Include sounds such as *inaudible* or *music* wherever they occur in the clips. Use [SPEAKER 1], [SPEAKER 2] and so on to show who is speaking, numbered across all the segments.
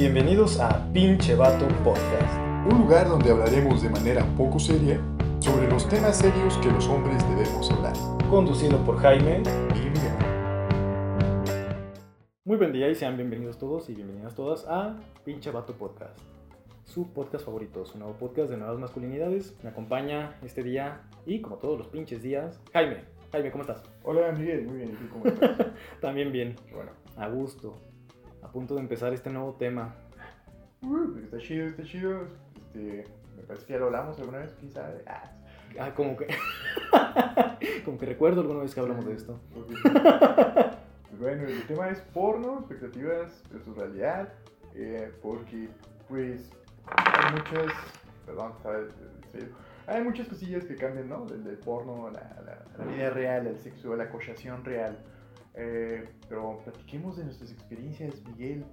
[SPEAKER 1] Bienvenidos a Pinche Vato Podcast.
[SPEAKER 2] Un lugar donde hablaremos de manera poco seria sobre los temas serios que los hombres debemos hablar.
[SPEAKER 1] Conducido por Jaime.
[SPEAKER 2] Y Miguel.
[SPEAKER 1] Muy buen día y sean bienvenidos todos y bienvenidas todas a Pinche Vato Podcast. Su podcast favorito, su nuevo podcast de nuevas masculinidades. Me acompaña este día y como todos los pinches días, Jaime. Jaime, ¿cómo estás?
[SPEAKER 2] Hola Miguel, muy bien. ¿Y tú cómo estás? *laughs*
[SPEAKER 1] También bien,
[SPEAKER 2] bueno,
[SPEAKER 1] a gusto. A punto de empezar este nuevo tema.
[SPEAKER 2] uh, está chido, está chido. Este, me parece que ya lo hablamos alguna vez, sabe. Ah,
[SPEAKER 1] Ah, como que. *laughs* como que recuerdo alguna vez que hablamos de esto.
[SPEAKER 2] Pues bueno, el tema es porno, expectativas versus realidad. eh, porque, pues, hay muchas. Perdón, ¿sabes? Hay muchas cosillas que cambian, ¿no? Del, del porno a la, a la- a la vida real, al sexo, a la acosación real. Eh, pero platiquemos de nuestras experiencias, Miguel.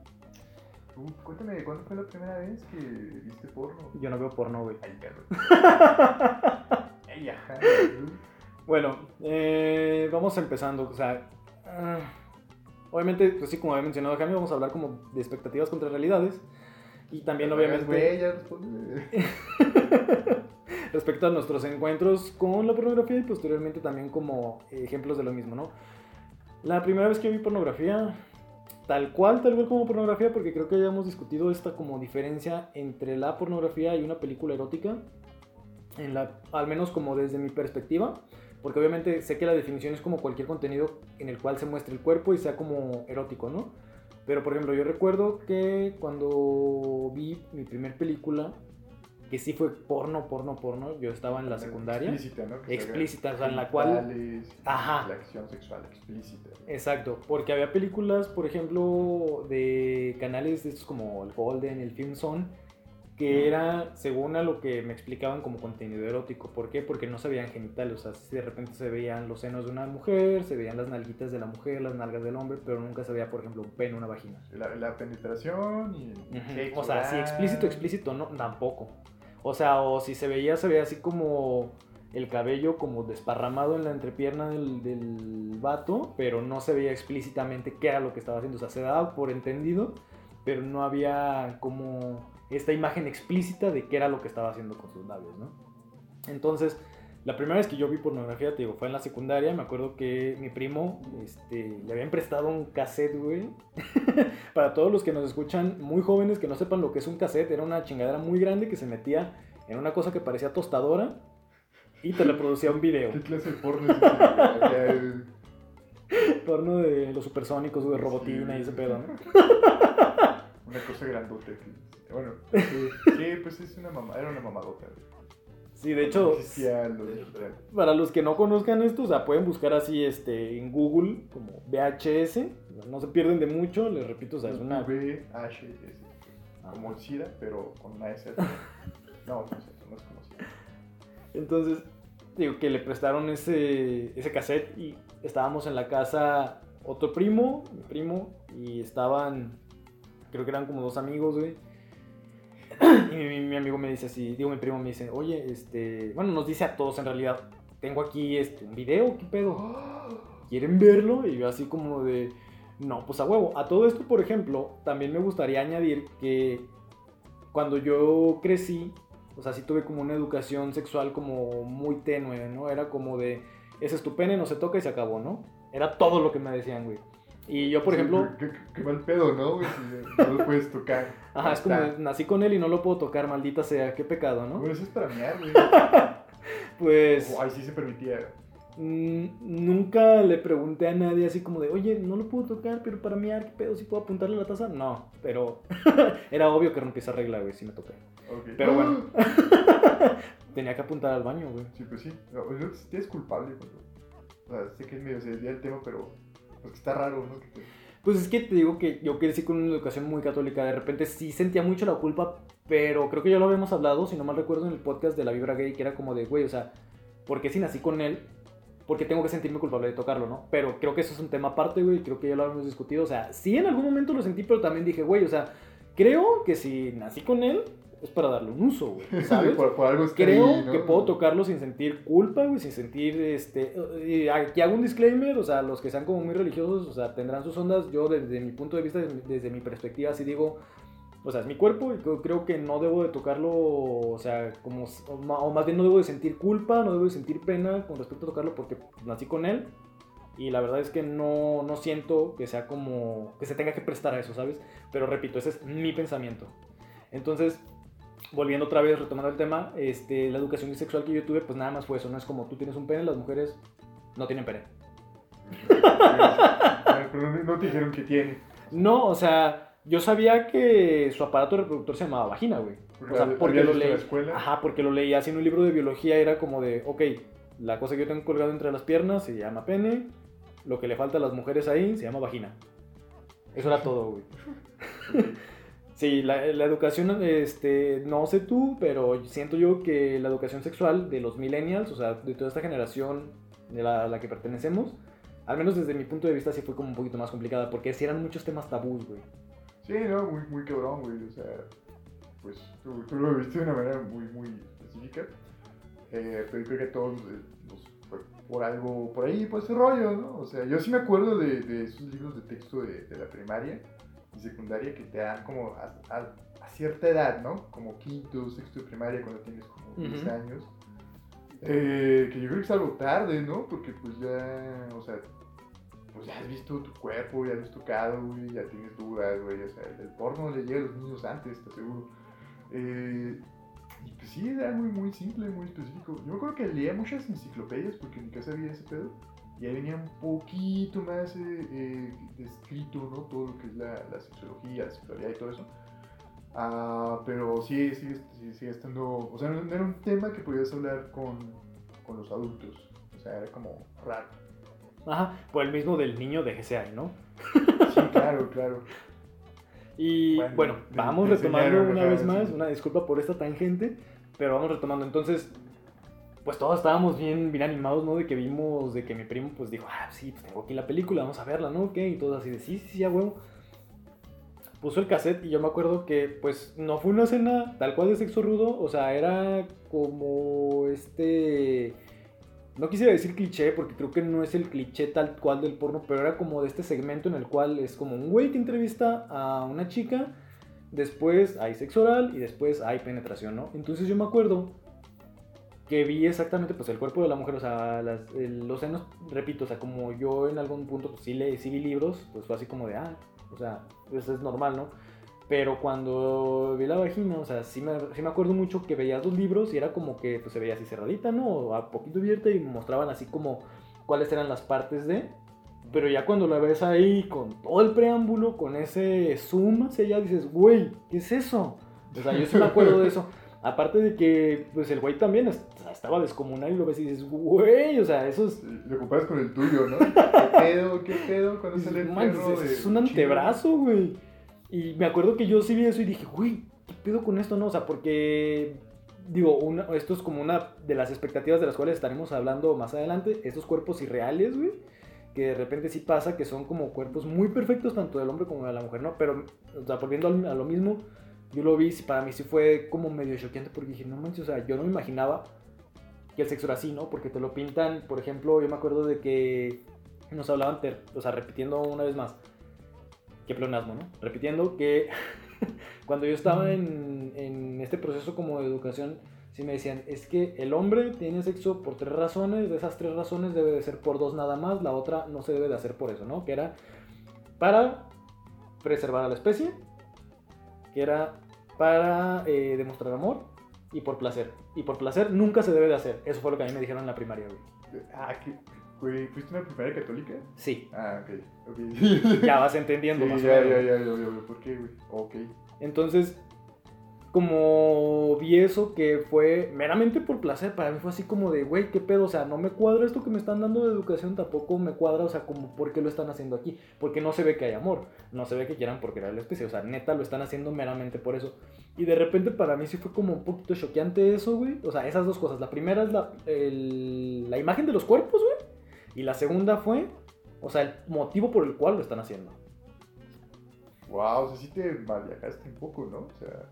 [SPEAKER 2] Tú, cuéntame, ¿cuándo fue la primera vez que viste porno?
[SPEAKER 1] Yo no veo porno, güey.
[SPEAKER 2] Ay, Carlos. *laughs* Ay, ajá.
[SPEAKER 1] Bueno, eh, vamos empezando. O sea, ah, obviamente, pues sí, como había mencionado Jaime, vamos a hablar como de expectativas contra realidades. Y también, obviamente,
[SPEAKER 2] ya responde. *laughs*
[SPEAKER 1] respecto a nuestros encuentros con la pornografía y posteriormente también como ejemplos de lo mismo, ¿no? La primera vez que vi pornografía, tal cual, tal cual como pornografía, porque creo que ya hemos discutido esta como diferencia entre la pornografía y una película erótica, en la, al menos como desde mi perspectiva, porque obviamente sé que la definición es como cualquier contenido en el cual se muestre el cuerpo y sea como erótico, ¿no? Pero por ejemplo, yo recuerdo que cuando vi mi primer película, que sí fue porno, porno, porno, yo estaba en la secundaria.
[SPEAKER 2] Explícita, ¿no? Que
[SPEAKER 1] Explícita, o sea, en la cual- Ajá.
[SPEAKER 2] La acción sexual explícita.
[SPEAKER 1] Exacto, porque había películas, por ejemplo, de canales de estos como el Golden, el Film Zone, que era, según a lo que me explicaban, como contenido erótico. ¿Por qué? Porque no se veían genitales, o sea, si de repente se veían los senos de una mujer, se veían las nalguitas de la mujer, las nalgas del hombre, pero nunca se veía, por ejemplo, un pene, una vagina.
[SPEAKER 2] La, la penetración y
[SPEAKER 1] O sea,
[SPEAKER 2] oral.
[SPEAKER 1] explícito, explícito, no, tampoco. O sea, o si se veía, se veía así como el cabello como desparramado en la entrepierna del, del vato, pero no se veía explícitamente qué era lo que estaba haciendo. O sea, se daba por entendido, pero no había como esta imagen explícita de qué era lo que estaba haciendo con sus labios, ¿no? Entonces, la primera vez que yo vi pornografía, te digo, fue en la secundaria. Me acuerdo que mi primo este, le habían prestado un cassette, güey. *laughs* Para todos los que nos escuchan, muy jóvenes que no sepan lo que es un cassette, era una chingadera muy grande que se metía en una cosa que parecía tostadora y te reproducía un video.
[SPEAKER 2] ¿Qué clase de porno es *laughs*
[SPEAKER 1] Porno de los supersónicos, de robotina y ese pedo, ¿no?
[SPEAKER 2] Una cosa grandota. que- Bueno, sí, *laughs* sí, pues es una mamá, era una mamadota. güey.
[SPEAKER 1] Sí, de hecho, para los que no conozcan esto, o sea, pueden buscar así este, en Google como VHS, no se pierden de mucho, les repito, o sea, es una...
[SPEAKER 2] VHS. Como el SIDA, pero con una S. No, no sé, no es como SIDA.
[SPEAKER 1] Entonces, digo que le prestaron ese, ese cassette y estábamos en la casa otro primo, mi primo, y estaban, creo que eran como dos amigos, güey. Y mi, mi amigo me dice así, digo, mi primo me dice, oye, este, bueno, nos dice a todos en realidad, tengo aquí este, un video, ¿qué pedo? ¿Quieren verlo? Y yo así como de, no, pues a huevo. A todo esto, por ejemplo, también me gustaría añadir que cuando yo crecí, o sea, sí tuve como una educación sexual como muy tenue, ¿no? Era como de, ese es tu pene, no se toca y se acabó, ¿no? Era todo lo que me decían, güey. Y yo, por
[SPEAKER 2] Sí,
[SPEAKER 1] ejemplo,
[SPEAKER 2] Qué, qué- qué mal pedo, ¿no? güey? Si no lo puedes tocar. *laughs*
[SPEAKER 1] ajá, es como, nací con él y no lo puedo tocar, maldita sea, qué pecado, ¿no?
[SPEAKER 2] Bueno, eso es para mear, güey. *laughs*
[SPEAKER 1] Pues...
[SPEAKER 2] Ay, sí se permitía.
[SPEAKER 1] Mm, Nunca le pregunté a nadie así como de, oye, no lo puedo tocar, pero para mí, ¿qué pedo? ¿Si puedo apuntarle a la taza? No, pero *laughs* era obvio que rompí esa regla, güey, si me toqué.
[SPEAKER 2] Ok.
[SPEAKER 1] Pero bueno. Tenía que apuntar al baño, güey.
[SPEAKER 2] Sí, pues sí. No, yo sí es culpable. cuando- O sea, sé que es medio se desvía el tema, pero pues está raro, ¿no?
[SPEAKER 1] Pues es que te digo que yo crecí con una educación muy católica. De repente sí sentía mucho la culpa, pero creo que ya lo habíamos hablado, si no mal recuerdo, en el podcast de la vibra gay, que era como de, güey, o sea, ¿por qué si nací con él? Porque tengo que sentirme culpable de tocarlo, ¿no? Pero creo que eso es un tema aparte, güey. Creo que ya lo habíamos discutido. O sea, sí en algún momento lo sentí, pero también dije, güey, o sea, creo que si nací con él es para darle un uso, güey. *laughs* ¿Sabes?
[SPEAKER 2] por, por algo
[SPEAKER 1] Creo
[SPEAKER 2] ahí, ¿no?
[SPEAKER 1] que puedo tocarlo sin sentir culpa, güey, sin sentir, este, y aquí hago un disclaimer, o sea, los que sean como muy religiosos, o sea, tendrán sus ondas, yo desde mi punto de vista, desde, desde mi perspectiva, sí digo, O sea, es mi cuerpo y creo- que no debo de tocarlo, o sea, como, o más bien no debo de sentir culpa, no debo de sentir pena con respecto a tocarlo porque nací con él. Y la verdad es que no, no siento que sea como, que se tenga que prestar a eso, ¿sabes? Pero repito, ese es mi pensamiento. Entonces, volviendo otra vez, retomando el tema, este, la educación sexual que yo tuve, pues nada más fue eso, no es como tú tienes un pene, las mujeres no tienen pene. *laughs*
[SPEAKER 2] Pero no- te dijeron que tiene.
[SPEAKER 1] No, o sea, yo sabía que su aparato reproductor se llamaba vagina, güey. O sea, porque lo leí. Ajá, porque lo leí así en un libro de biología, era como de, ok, la cosa que yo tengo colgado entre las piernas se llama pene, lo que le falta a las mujeres ahí se llama vagina. Eso era todo, güey. Sí, la, la educación, este, no sé tú, pero siento yo que la educación sexual de los millennials, o sea, de toda esta generación de la, a la que pertenecemos, al menos desde mi punto de vista sí fue como un poquito más complicada, porque sí eran muchos temas tabús, güey.
[SPEAKER 2] Sí, no, muy, muy cabrón, güey. O sea, pues tú, tú lo viste de una manera muy, muy específica. Eh, pero creo que todos eh, fue por algo, por ahí, por ese rollo, ¿no? O sea, yo sí me acuerdo de, de esos libros de texto de, de la primaria secundaria que te dan como a, a- a cierta edad, ¿no? Como quinto, sexto de primaria, cuando tienes como 10
[SPEAKER 1] Ujú.
[SPEAKER 2] años. Eh, que yo creo que es algo tarde, ¿no? Porque pues ya, o sea, pues ya has visto tu cuerpo, ya has tocado, güey, ya tienes dudas, güey, o sea, el, porno le llega a los niños antes, te aseguro. Eh, y pues sí, era muy, muy simple, muy específico. Yo acuerdo que leía muchas enciclopedias porque en mi casa había ese pedo. Y ahí venía un poquito más eh, eh, descrito, ¿no? Todo lo que es la, la sexología, la sexualidad y todo eso. Ah, pero sí, sí, sí, sigue estando... O sea, no, era un tema que podías hablar con, con los adultos. O sea, era como raro.
[SPEAKER 1] Ajá, por el mismo del niño de GCI, ¿no?
[SPEAKER 2] Sí, claro, claro.
[SPEAKER 1] Y
[SPEAKER 2] Bueno,
[SPEAKER 1] bueno, vamos retomando una vez más,
[SPEAKER 2] sí.
[SPEAKER 1] una disculpa por esta tangente, pero vamos retomando. Entonces, pues todos estábamos bien, bien animados, ¿no? De que vimos, de que mi primo pues dijo, ah, sí, pues tengo aquí la película, vamos a verla, ¿no? ¿Qué? Y todos así de, sí, sí, sí, ya huevo. Puso el cassette y yo me acuerdo que pues no fue una escena tal cual de sexo rudo, o sea, era como este... No quisiera decir cliché porque creo que no es el cliché tal cual del porno, pero era como de este segmento en el cual es como un güey que entrevista a una chica, después hay sexo oral y después hay penetración, ¿no? Entonces yo me acuerdo que vi exactamente pues el cuerpo de la mujer, o sea, las- el- los senos, repito, o sea, como yo en algún punto pues sí, le, sí vi libros, pues fue así como de, ah, o sea, eso es normal, ¿no? Pero cuando vi la vagina, o sea, sí me, sí me acuerdo mucho que veía los libros y era como que pues, se veía así cerradita, ¿no? O a poquito abierta y mostraban así como cuáles eran las partes de. Pero ya cuando la ves ahí con todo el preámbulo, con ese zoom hacia allá, dices, güey, ¿qué es eso? O sea, yo sí me acuerdo de eso. *laughs* Aparte de que, pues el güey también estaba descomunal y lo ves y dices, güey, o sea, eso es.
[SPEAKER 2] Lo comparas con el tuyo, ¿no? ¿Qué pedo? ¿Qué pedo? Cuando sale el
[SPEAKER 1] manches,
[SPEAKER 2] perro
[SPEAKER 1] es, es un antebrazo, güey. Y me acuerdo que yo sí vi eso y dije, güey, ¿qué pedo con esto, no? O sea, porque, digo, una- esto es como una de las expectativas de las cuales estaremos hablando más adelante. Estos cuerpos irreales, güey, que de repente sí pasa, que son como cuerpos muy perfectos, tanto del hombre como de la mujer, ¿no? Pero, o sea, volviendo a lo mismo, yo lo vi, para mí sí fue como medio choqueante porque dije, no manches, o sea, yo no me imaginaba que el sexo era así, ¿no? Porque te lo pintan, por ejemplo, yo me acuerdo de que nos hablaban, o sea, repitiendo una vez más, qué pleonasmo, ¿no? Repitiendo que *laughs* cuando yo estaba en, en este proceso como de educación, sí me decían, es que el hombre tiene sexo por tres razones, de esas tres razones debe de ser por dos nada más, la otra no se debe de hacer por eso, ¿no? Que era para preservar a la especie, era para eh, demostrar amor y por placer. Y por placer nunca se debe de hacer. Eso fue lo que a mí me dijeron en la primaria, güey.
[SPEAKER 2] Ah, ¿qué? Güey, ¿fuiste una primaria católica?
[SPEAKER 1] Sí,
[SPEAKER 2] Ah, ok. ok.
[SPEAKER 1] ya vas entendiendo
[SPEAKER 2] Sí,
[SPEAKER 1] más o menos.
[SPEAKER 2] ya, ya, ya, ya, ya. ¿Por qué, güey? Ok.
[SPEAKER 1] Entonces, como vi eso que fue meramente por placer, para mí fue así como de, güey, ¿qué pedo? O sea, no me cuadra esto que me están dando de educación, tampoco me cuadra, o sea, como, ¿por qué lo están haciendo aquí? Porque no se ve que hay amor, no se ve que quieran por crear la especie, o sea, neta lo están haciendo meramente por eso. Y de repente para mí sí fue como un poquito choqueante eso, güey. O sea, esas dos cosas. La primera es la, el- la imagen de los cuerpos, güey. Y la segunda fue, o sea, el motivo por el cual lo están haciendo.
[SPEAKER 2] Wow, o sea, sí te mal viajaste un poco, ¿no? O sea,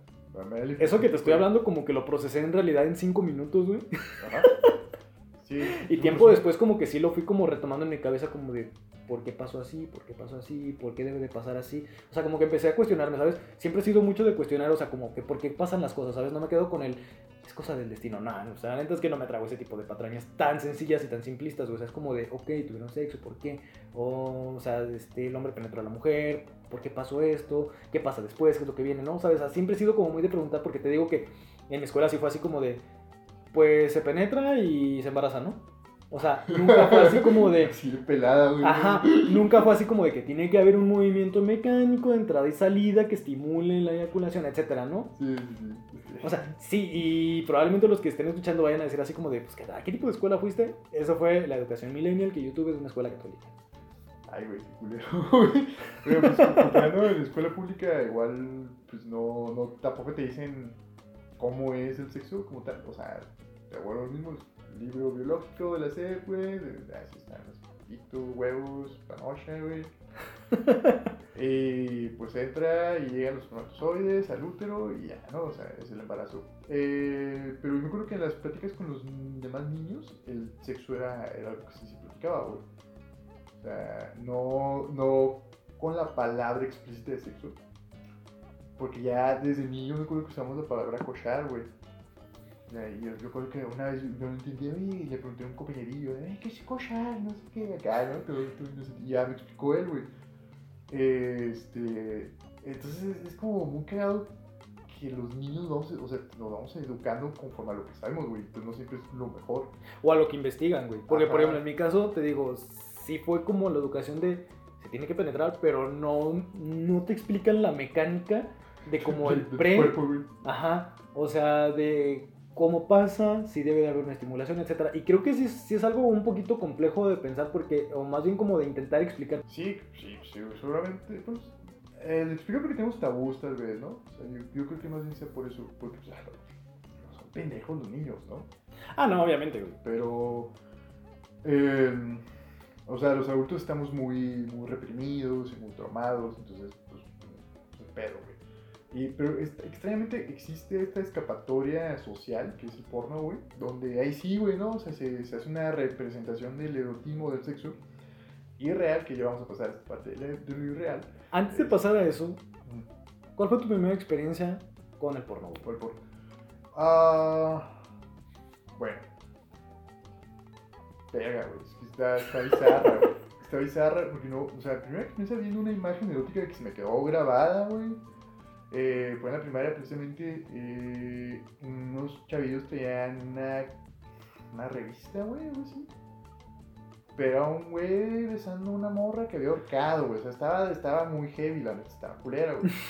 [SPEAKER 1] Eso que te estoy hablando como que lo procesé en realidad en cinco minutos, güey.
[SPEAKER 2] Ajá. *laughs* Sí.
[SPEAKER 1] Y tiempo después como que sí lo fui como retomando en mi cabeza como de por qué pasó así, por qué pasó así, por qué debe de pasar así. O sea, como que empecé a cuestionarme, ¿sabes? Siempre he sido mucho de cuestionar, o sea, como que por qué pasan las cosas, ¿sabes? No me quedo con el es cosa del destino, nada, o sea, la neta es que no me trago ese tipo de patrañas tan sencillas y tan simplistas, o sea, es como de, ok, tuvieron sexo, ¿por qué? O, o sea, este, el hombre penetró a la mujer, ¿por qué pasó esto? ¿Qué pasa después? ¿Qué es lo que viene? ¿No? ¿Sabes? O sea, siempre he sido como muy de preguntar porque te digo que en mi escuela sí fue así como de, pues se penetra y se embaraza, ¿no? O sea, nunca fue así como de... *laughs*
[SPEAKER 2] De pelada, güey.
[SPEAKER 1] Ajá, nunca fue así como de que tiene que haber un movimiento mecánico de entrada y salida que estimule la eyaculación, etcétera, ¿no?
[SPEAKER 2] Sí, sí, sí.
[SPEAKER 1] O sea, sí, y probablemente los que estén escuchando vayan a decir así como de, pues, ¿a qué tipo de escuela fuiste? Eso fue la educación millennial que yo tuve de una escuela católica.
[SPEAKER 2] Ay, güey, qué culero, *laughs* güey. Pero pues, comprando en la escuela pública, igual, pues no, no, tampoco te dicen cómo es el sexo como tal. O sea, te acuerdo los mismos libro biológico de la SEP, güey. de- Así están los pitos, huevos, panocha, güey. *laughs* Y pues entra y llegan los espermatozoides al útero y ya, ¿no? O sea, es el embarazo. Eh, pero yo me acuerdo que en las pláticas con los demás niños, el sexo era, era algo que sí se platicaba, güey. Sea, no, no con la palabra explícita de sexo. Porque ya desde niño me acuerdo que usamos la palabra cochar, güey. Y yo, yo recuerdo que una vez yo no entendía y le pregunté a un compañerillo, "Eh, ¿qué es cochar? No sé qué, acá, ¿no? Todo, todo inocente. y ya me explicó él, güey. Este, entonces es como muy cagado que los niños vamos, o sea, nos vamos educando conforme a lo que sabemos, güey. Pues no siempre es lo mejor.
[SPEAKER 1] O a lo que investigan, güey. Porque, por
[SPEAKER 2] Ajá.
[SPEAKER 1] ejemplo, en mi caso, te digo, sí fue como la educación de se tiene que penetrar, pero no, no te explican la mecánica de como *laughs* el pre. Ajá. O sea, de cómo pasa, si debe de haber una estimulación, etcétera. Y creo que sí, sí es algo un poquito complejo de pensar, porque, o más bien como de intentar explicar.
[SPEAKER 2] Sí, sí, sí, seguramente, pues, eh, explico porque tenemos tabús tal vez, ¿no? O sea, yo, yo creo que más bien sea por eso, porque, pues, ah, son pendejos los niños, ¿no?
[SPEAKER 1] Ah, no, obviamente, güey.
[SPEAKER 2] Pero, eh, o sea, los adultos estamos muy, muy reprimidos y muy traumados, entonces, pues, pues pedo, güey. Y, pero es- extrañamente existe esta escapatoria social, que es el porno, güey, donde ahí sí, güey, ¿no? O sea, se, se hace una representación del erotismo del sexo irreal, que ya vamos a pasar a esta parte de, de lo irreal.
[SPEAKER 1] Antes de pasar a eso, ¿cuál fue tu primera experiencia con el porno, güey?
[SPEAKER 2] Por el porno. Ah, bueno. Verga, güey. Está, está bizarra, güey. Está bizarra porque no. O sea, primero que empieza viendo una imagen erótica que se me quedó grabada, güey. Eh, fue en la primaria precisamente. eh, unos chavillos traían una. Una revista, güey, algo así. Pero era un güey besando a una morra que había ahorcado, güey. O sea, estaba, estaba muy heavy, la neta, estaba culera, güey. *laughs*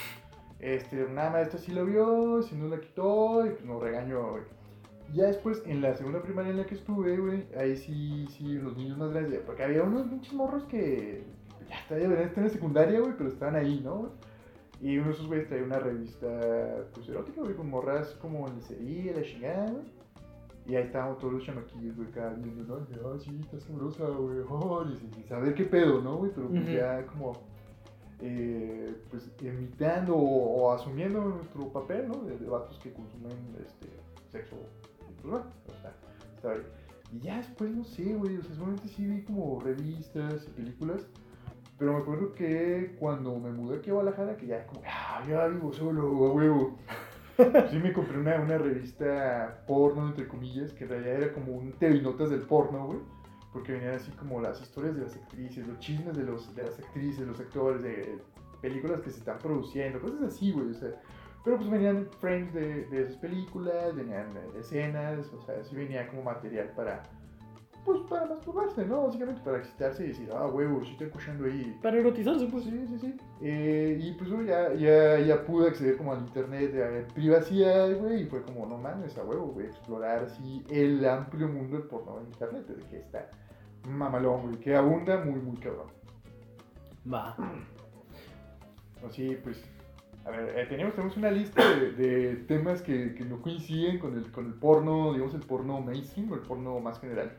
[SPEAKER 2] Este, una maestra sí lo vio, sí nos la quitó y pues nos regañó, güey. Ya después, en la segunda primaria en la que estuve, güey, ahí sí, sí, los niños más grandes, porque había unos pinches morros que ya ya deberían estar en secundaria, güey, pero estaban ahí, ¿no? Y uno de esos güeyes traía una revista, pues, erótica, güey, con morras como en lencería, la chingada, güey. Y ahí estábamos todos los chamaquillos, güey, cada viendo, ¿no? Y, ah, sí, está sabrosa, güey, oh, y sin saber qué pedo, ¿no, güey? Pero pues ya como eh, pues imitando o, o asumiendo nuestro papel, ¿no? De, de vatos que consumen este, sexo. Y pues bueno, está bien. Y ya después, no sé, güey, o sea, seguramente sí vi como revistas y películas. Pero me acuerdo que cuando me mudé aquí a Guadalajara, que ya como, ah, ya vivo solo, a huevo. *laughs* Sí me compré una, una revista porno, entre comillas, que en realidad era como un TV notas del porno, güey. Porque venían así como las historias de las actrices, los chismes de, los, de las actrices, los actores, de películas que se están produciendo, cosas así, güey. O sea, pero pues venían frames de, de esas películas, venían escenas, o sea, sí venía como material para, pues para masturbarse, ¿no? Básicamente para excitarse y decir, ah, huevo, sí estoy escuchando ahí.
[SPEAKER 1] Para erotizarse,
[SPEAKER 2] Pues sí, sí, sí. Eh, y pues ya, ya, ya pude acceder como al internet de privacidad, güey, y fue como, no mames, a huevo, güey, explorar así el amplio mundo del porno en internet, de que está mamalón, güey, que abunda muy, muy cabrón.
[SPEAKER 1] Va.
[SPEAKER 2] Así, pues, a ver, eh, tenemos, tenemos una lista de, de temas que, que no coinciden con el, con el porno, digamos, el porno mainstream o el porno más general,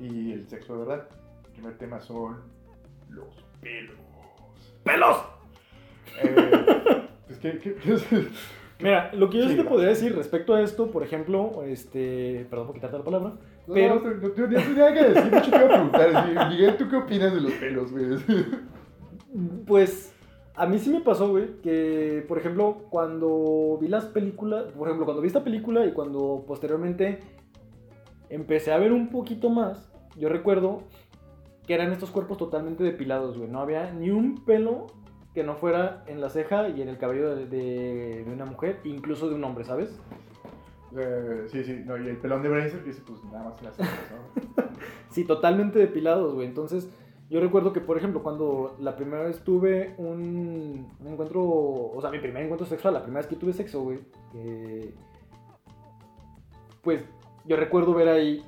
[SPEAKER 2] y el sexo de verdad. El primer tema son los pelos.
[SPEAKER 1] ¡Pelos!
[SPEAKER 2] Eh, *laughs* pues, ¿qué, qué, qué es?
[SPEAKER 1] Mira, lo que yo
[SPEAKER 2] Sí,
[SPEAKER 1] te podría decir respecto a esto, por ejemplo, este, perdón por quitarte la palabra,
[SPEAKER 2] No,
[SPEAKER 1] Pero-
[SPEAKER 2] no, no, no, que decir, te iba a preguntar, Miguel, ¿tú qué opinas de los pelos, güey?
[SPEAKER 1] Pues a mí sí me pasó, güey, que por ejemplo cuando vi las películas, por ejemplo cuando vi esta película y cuando posteriormente empecé a ver un poquito más, yo recuerdo que eran estos cuerpos totalmente depilados, güey. No había ni un pelo que no fuera en la ceja y en el cabello de, de- de una mujer, incluso de un hombre, ¿sabes?
[SPEAKER 2] Eh, sí, sí, no, y el pelón de Bracer que dice, pues nada más en las cejas, ¿no? *laughs*
[SPEAKER 1] Sí, totalmente depilados, güey. Entonces, yo recuerdo que, por ejemplo, cuando la primera vez tuve un, un encuentro, o sea, mi primer encuentro sexual, la primera vez que tuve sexo, güey, eh, pues yo recuerdo ver ahí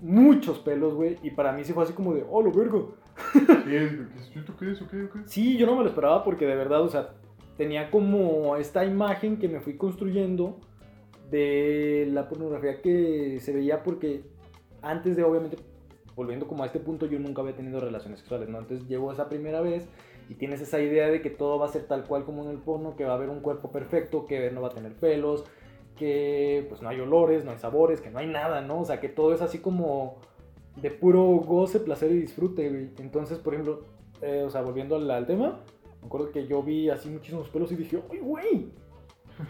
[SPEAKER 1] muchos pelos, güey, y para mí sí fue así como de, oh, lo vergo.
[SPEAKER 2] Sí, es, ¿tú qué es? ¿O qué? ¿O qué?
[SPEAKER 1] Sí, yo no me lo esperaba porque de verdad, o sea, tenía como esta imagen que me fui construyendo de la pornografía que se veía porque antes de, obviamente, volviendo como a este punto, yo nunca había tenido relaciones sexuales, ¿no? Entonces llego esa primera vez y tienes esa idea de que todo va a ser tal cual como en el porno, que va a haber un cuerpo perfecto, que no va a tener pelos, que pues no hay olores, no hay sabores, que no hay nada, ¿no? O sea, que todo es así como de puro goce, placer y disfrute, güey. Entonces, por ejemplo, eh, o sea, volviendo al, al tema, me acuerdo que yo vi así muchísimos pelos y dije, ¡ay, güey!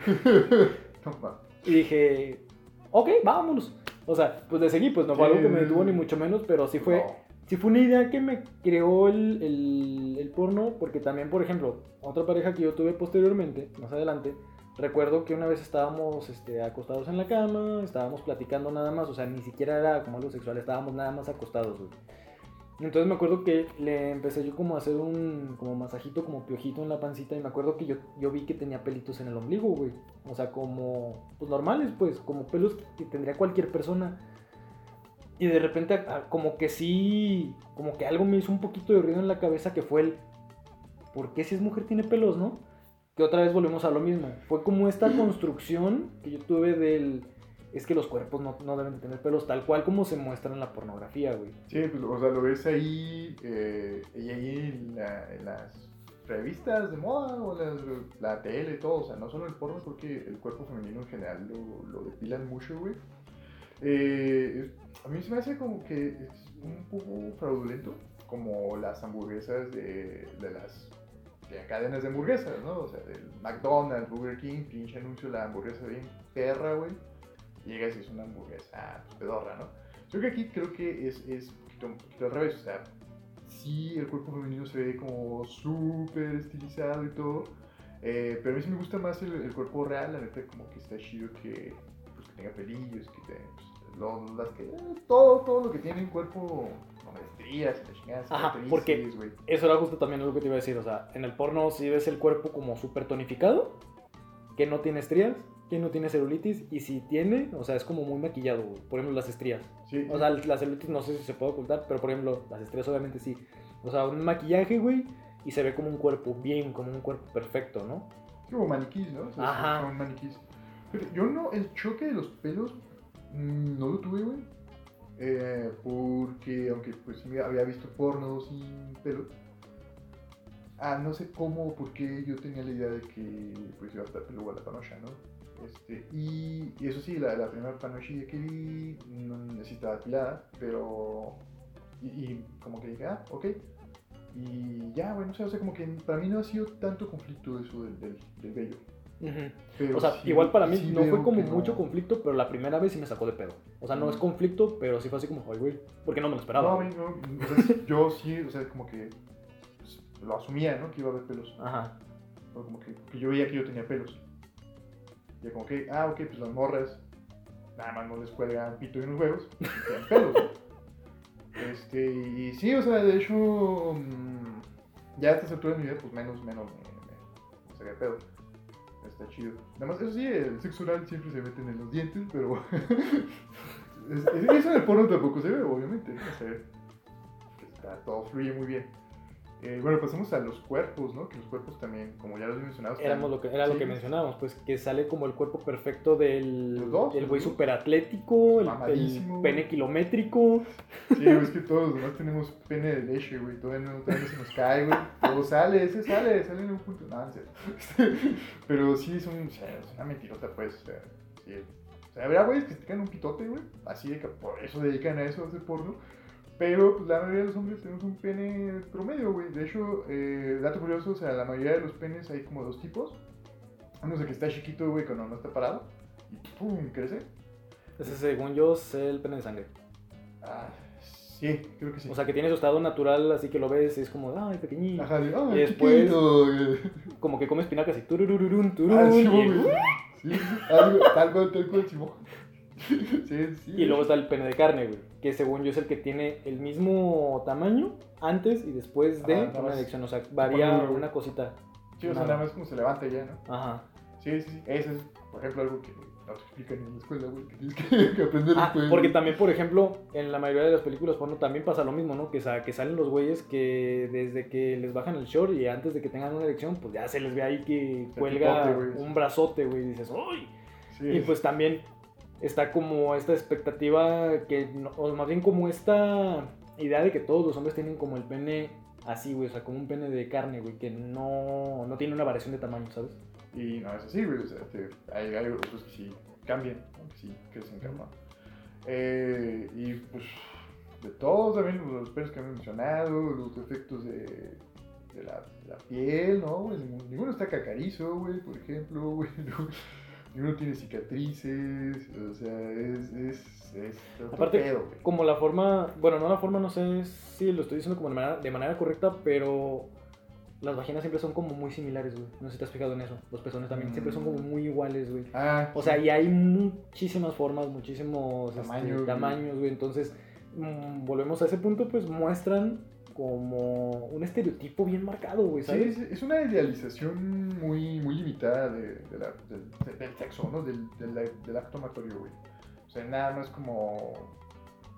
[SPEAKER 1] *laughs* Y dije, ok, vámonos. O sea, pues de seguir, pues no fue algo que me detuvo ni mucho menos, pero sí fue,
[SPEAKER 2] No.
[SPEAKER 1] sí fue una idea que me creó el, el, el porno, porque también, por ejemplo, otra pareja que yo tuve posteriormente, más adelante, recuerdo que una vez estábamos este, acostados en la cama, estábamos platicando nada más, o sea, ni siquiera era como algo sexual, estábamos nada más acostados, güey. Entonces me acuerdo que le empecé yo como a hacer un como masajito, como piojito en la pancita y me acuerdo que yo, yo vi que tenía pelitos en el ombligo, güey. O sea, como pues normales, pues, como pelos que tendría cualquier persona. Y de repente como que sí, como que algo me hizo un poquito de ruido en la cabeza que fue el ¿por qué si es mujer tiene pelos, no? Que otra vez volvemos a lo mismo. Fue como esta construcción que yo tuve del es que los cuerpos no, no deben de tener pelos tal cual como se muestra en la pornografía, güey.
[SPEAKER 2] Sí, pues, o sea, lo ves ahí, eh, y ahí en, la- las revistas de moda o la tele y todo, o sea, no solo el porno, porque el cuerpo femenino en general lo, lo depilan mucho, güey. Eh, a mí se me hace como que es un poco fraudulento, como las hamburguesas de, de las de cadenas de hamburguesas, ¿no? O sea, del McDonald's, Burger King, pinche anuncio la hamburguesa bien perra, güey. Llegas y es una hamburguesa, pues pedorra, ¿no? Yo creo que aquí creo que es, es un, poquito, poquito al revés, o sea, sí el cuerpo femenino se ve como súper estilizado y todo, eh, pero a mí sí me gusta más el, el cuerpo real, la neta como que está chido que, pues, que tenga pelillos, que tenga, pues, que, eh, todo, todo lo que tiene un cuerpo con estrías la chingada,
[SPEAKER 1] Ajá, porque-
[SPEAKER 2] güey.
[SPEAKER 1] Eso era justo también lo que te iba a decir. O sea, en el porno si ves el cuerpo como súper tonificado, que no tiene estrías, que no tiene celulitis, y si tiene, o sea, es como muy maquillado, güey. Por ejemplo, las estrías.
[SPEAKER 2] Sí,
[SPEAKER 1] O sea, la celulitis no sé si se puede ocultar, pero por ejemplo, las estrías obviamente sí. O sea, un maquillaje, güey, y se ve como un cuerpo bien, como un cuerpo perfecto, ¿no?
[SPEAKER 2] Como maniquís, ¿no? O sea,
[SPEAKER 1] Ajá.
[SPEAKER 2] Son maniquís. Pero yo no, el choque de los pelos mm, no lo tuve, güey. Eh, porque, aunque pues sí había visto porno sin pelo. Ah, no sé cómo o por qué yo tenía la idea de que pues iba a estar peludo a la panocha, ¿no? Este, y, y eso sí, la, la primera panochilla que vi no necesitaba depilada, pero... Y, y como que dije, ah, ok. Y ya, bueno, o sea, o sea, como que para mí no ha sido tanto conflicto eso del, del, del vello.
[SPEAKER 1] Ujú.
[SPEAKER 2] Pero
[SPEAKER 1] O sea,
[SPEAKER 2] sí-
[SPEAKER 1] igual para mí
[SPEAKER 2] sí
[SPEAKER 1] no fue como mucho
[SPEAKER 2] no-
[SPEAKER 1] conflicto, pero la primera vez sí me sacó de pedo. O sea, no es conflicto, pero sí fue así como, ay, güey, porque no me lo esperaba.
[SPEAKER 2] No, no, *laughs* yo sí, o sea, como que pues, lo asumía, ¿no? Que iba a haber pelos.
[SPEAKER 1] Ajá.
[SPEAKER 2] O como que, que yo veía que yo tenía pelos. Y como que, ah, ok, pues las morras nada más no les cuelgan pito y unos huevos, tienen pelos. Este, y sí, o sea, de hecho, mm, ya a estas alturas de mi vida, pues menos, menos me, me, de pedo. Está chido. Nada más, eso sí, el sexo oral siempre se meten en los dientes, pero. es- es- eso en el porno tampoco se ve, obviamente. No se. Está, todo fluye muy bien. Eh, bueno, pasamos a los cuerpos, ¿no? Que los cuerpos también, como ya los he mencionado, están-
[SPEAKER 1] Éramos lo que, era lo que mencionábamos, pues que sale como el cuerpo perfecto del
[SPEAKER 2] dos,
[SPEAKER 1] el güey
[SPEAKER 2] dos.
[SPEAKER 1] super atlético, el, el pene kilométrico.
[SPEAKER 2] Sí, es que todos los demás tenemos pene de leche, güey. Todavía no, todavía no se nos cae, güey. Todo sale, ese sale, sale en un punto. No, en serio. *laughs* Pero sí, es, un, o sea, es una mentirota, pues. O sea, sí, O sea, habrá güeyes que se tengan un pitote, güey. Así de que por eso dedican a eso, a hacer porno. Pero pues, la mayoría de los hombres tenemos un pene promedio, güey. De hecho, eh, dato curioso, o sea, la mayoría de los penes hay como dos tipos. Uno es el que está chiquito, güey, cuando no está parado. Y pum, crece.
[SPEAKER 1] Ese, según yo, es el pene de sangre.
[SPEAKER 2] Ah, sí, creo que sí.
[SPEAKER 1] O sea, que tiene su estado natural, así que lo ves y es como, ay, pequeñito.
[SPEAKER 2] Ajá, de, ah,
[SPEAKER 1] y después-
[SPEAKER 2] chiquito.
[SPEAKER 1] Como que come espinacas y tururururun, turun,
[SPEAKER 2] Ah, sí,
[SPEAKER 1] y.
[SPEAKER 2] Sí, algo, tal cual, tal cual. *laughs* Sí, sí.
[SPEAKER 1] y luego está el pene de carne, güey. Que según yo es el que tiene el mismo tamaño antes y después de
[SPEAKER 2] Ajá, nada
[SPEAKER 1] una
[SPEAKER 2] más
[SPEAKER 1] erección. O sea, varía una cosita.
[SPEAKER 2] Sí, o sea, nada más como se levanta ya, ¿no?
[SPEAKER 1] Ajá.
[SPEAKER 2] Sí, sí, sí. Eso es, por ejemplo, algo que no te explican en la escuela, güey. Que tienes que, *laughs* que aprender
[SPEAKER 1] Ah,
[SPEAKER 2] después.
[SPEAKER 1] porque también, por ejemplo, en la mayoría de las películas porno también pasa lo mismo, ¿no? Que, sa- que salen los güeyes que desde que les bajan el short y antes de que tengan una erección, pues ya se les ve ahí que
[SPEAKER 2] El
[SPEAKER 1] cuelga un brazote, güey, y dices, ¡uy!
[SPEAKER 2] Sí,
[SPEAKER 1] Y pues también está como esta expectativa que, o más bien como esta idea de que todos los hombres tienen como el pene así, güey, o sea, como un pene de carne, güey, que no, no tiene una variación de tamaño, ¿sabes?
[SPEAKER 2] Y no es así, güey. O sea, te- hay, hay otros que sí cambian, aunque sí crecen cabrón. Eh, y pues, de todos también los pelos que han mencionado, los efectos de, de, la, de la piel, ¿no? Pues, ninguno, ninguno está cacarizo, güey, por ejemplo, *laughs* güey. no- ninguno tiene cicatrices, o sea, es. es, es otro
[SPEAKER 1] Aparte,
[SPEAKER 2] pedo, güey.
[SPEAKER 1] Como la forma, bueno, no la forma, no sé si lo estoy diciendo como de manera, de manera correcta, pero las vaginas siempre son como muy similares, güey. No sé si te has fijado en eso. Los pezones también siempre son como muy iguales, güey.
[SPEAKER 2] Ah,
[SPEAKER 1] O sea, y hay muchísimas formas, muchísimos este,
[SPEAKER 2] Tamaños, güey.
[SPEAKER 1] tamaños, güey. Entonces, mm, volvemos a ese punto, pues muestran como un estereotipo bien marcado, güey,
[SPEAKER 2] Sí,
[SPEAKER 1] ¿sabes?
[SPEAKER 2] es, es una idealización muy, muy limitada de, de la- del, del sexo, ¿no? Del, del, del acto amatorio, güey. O sea, nada más como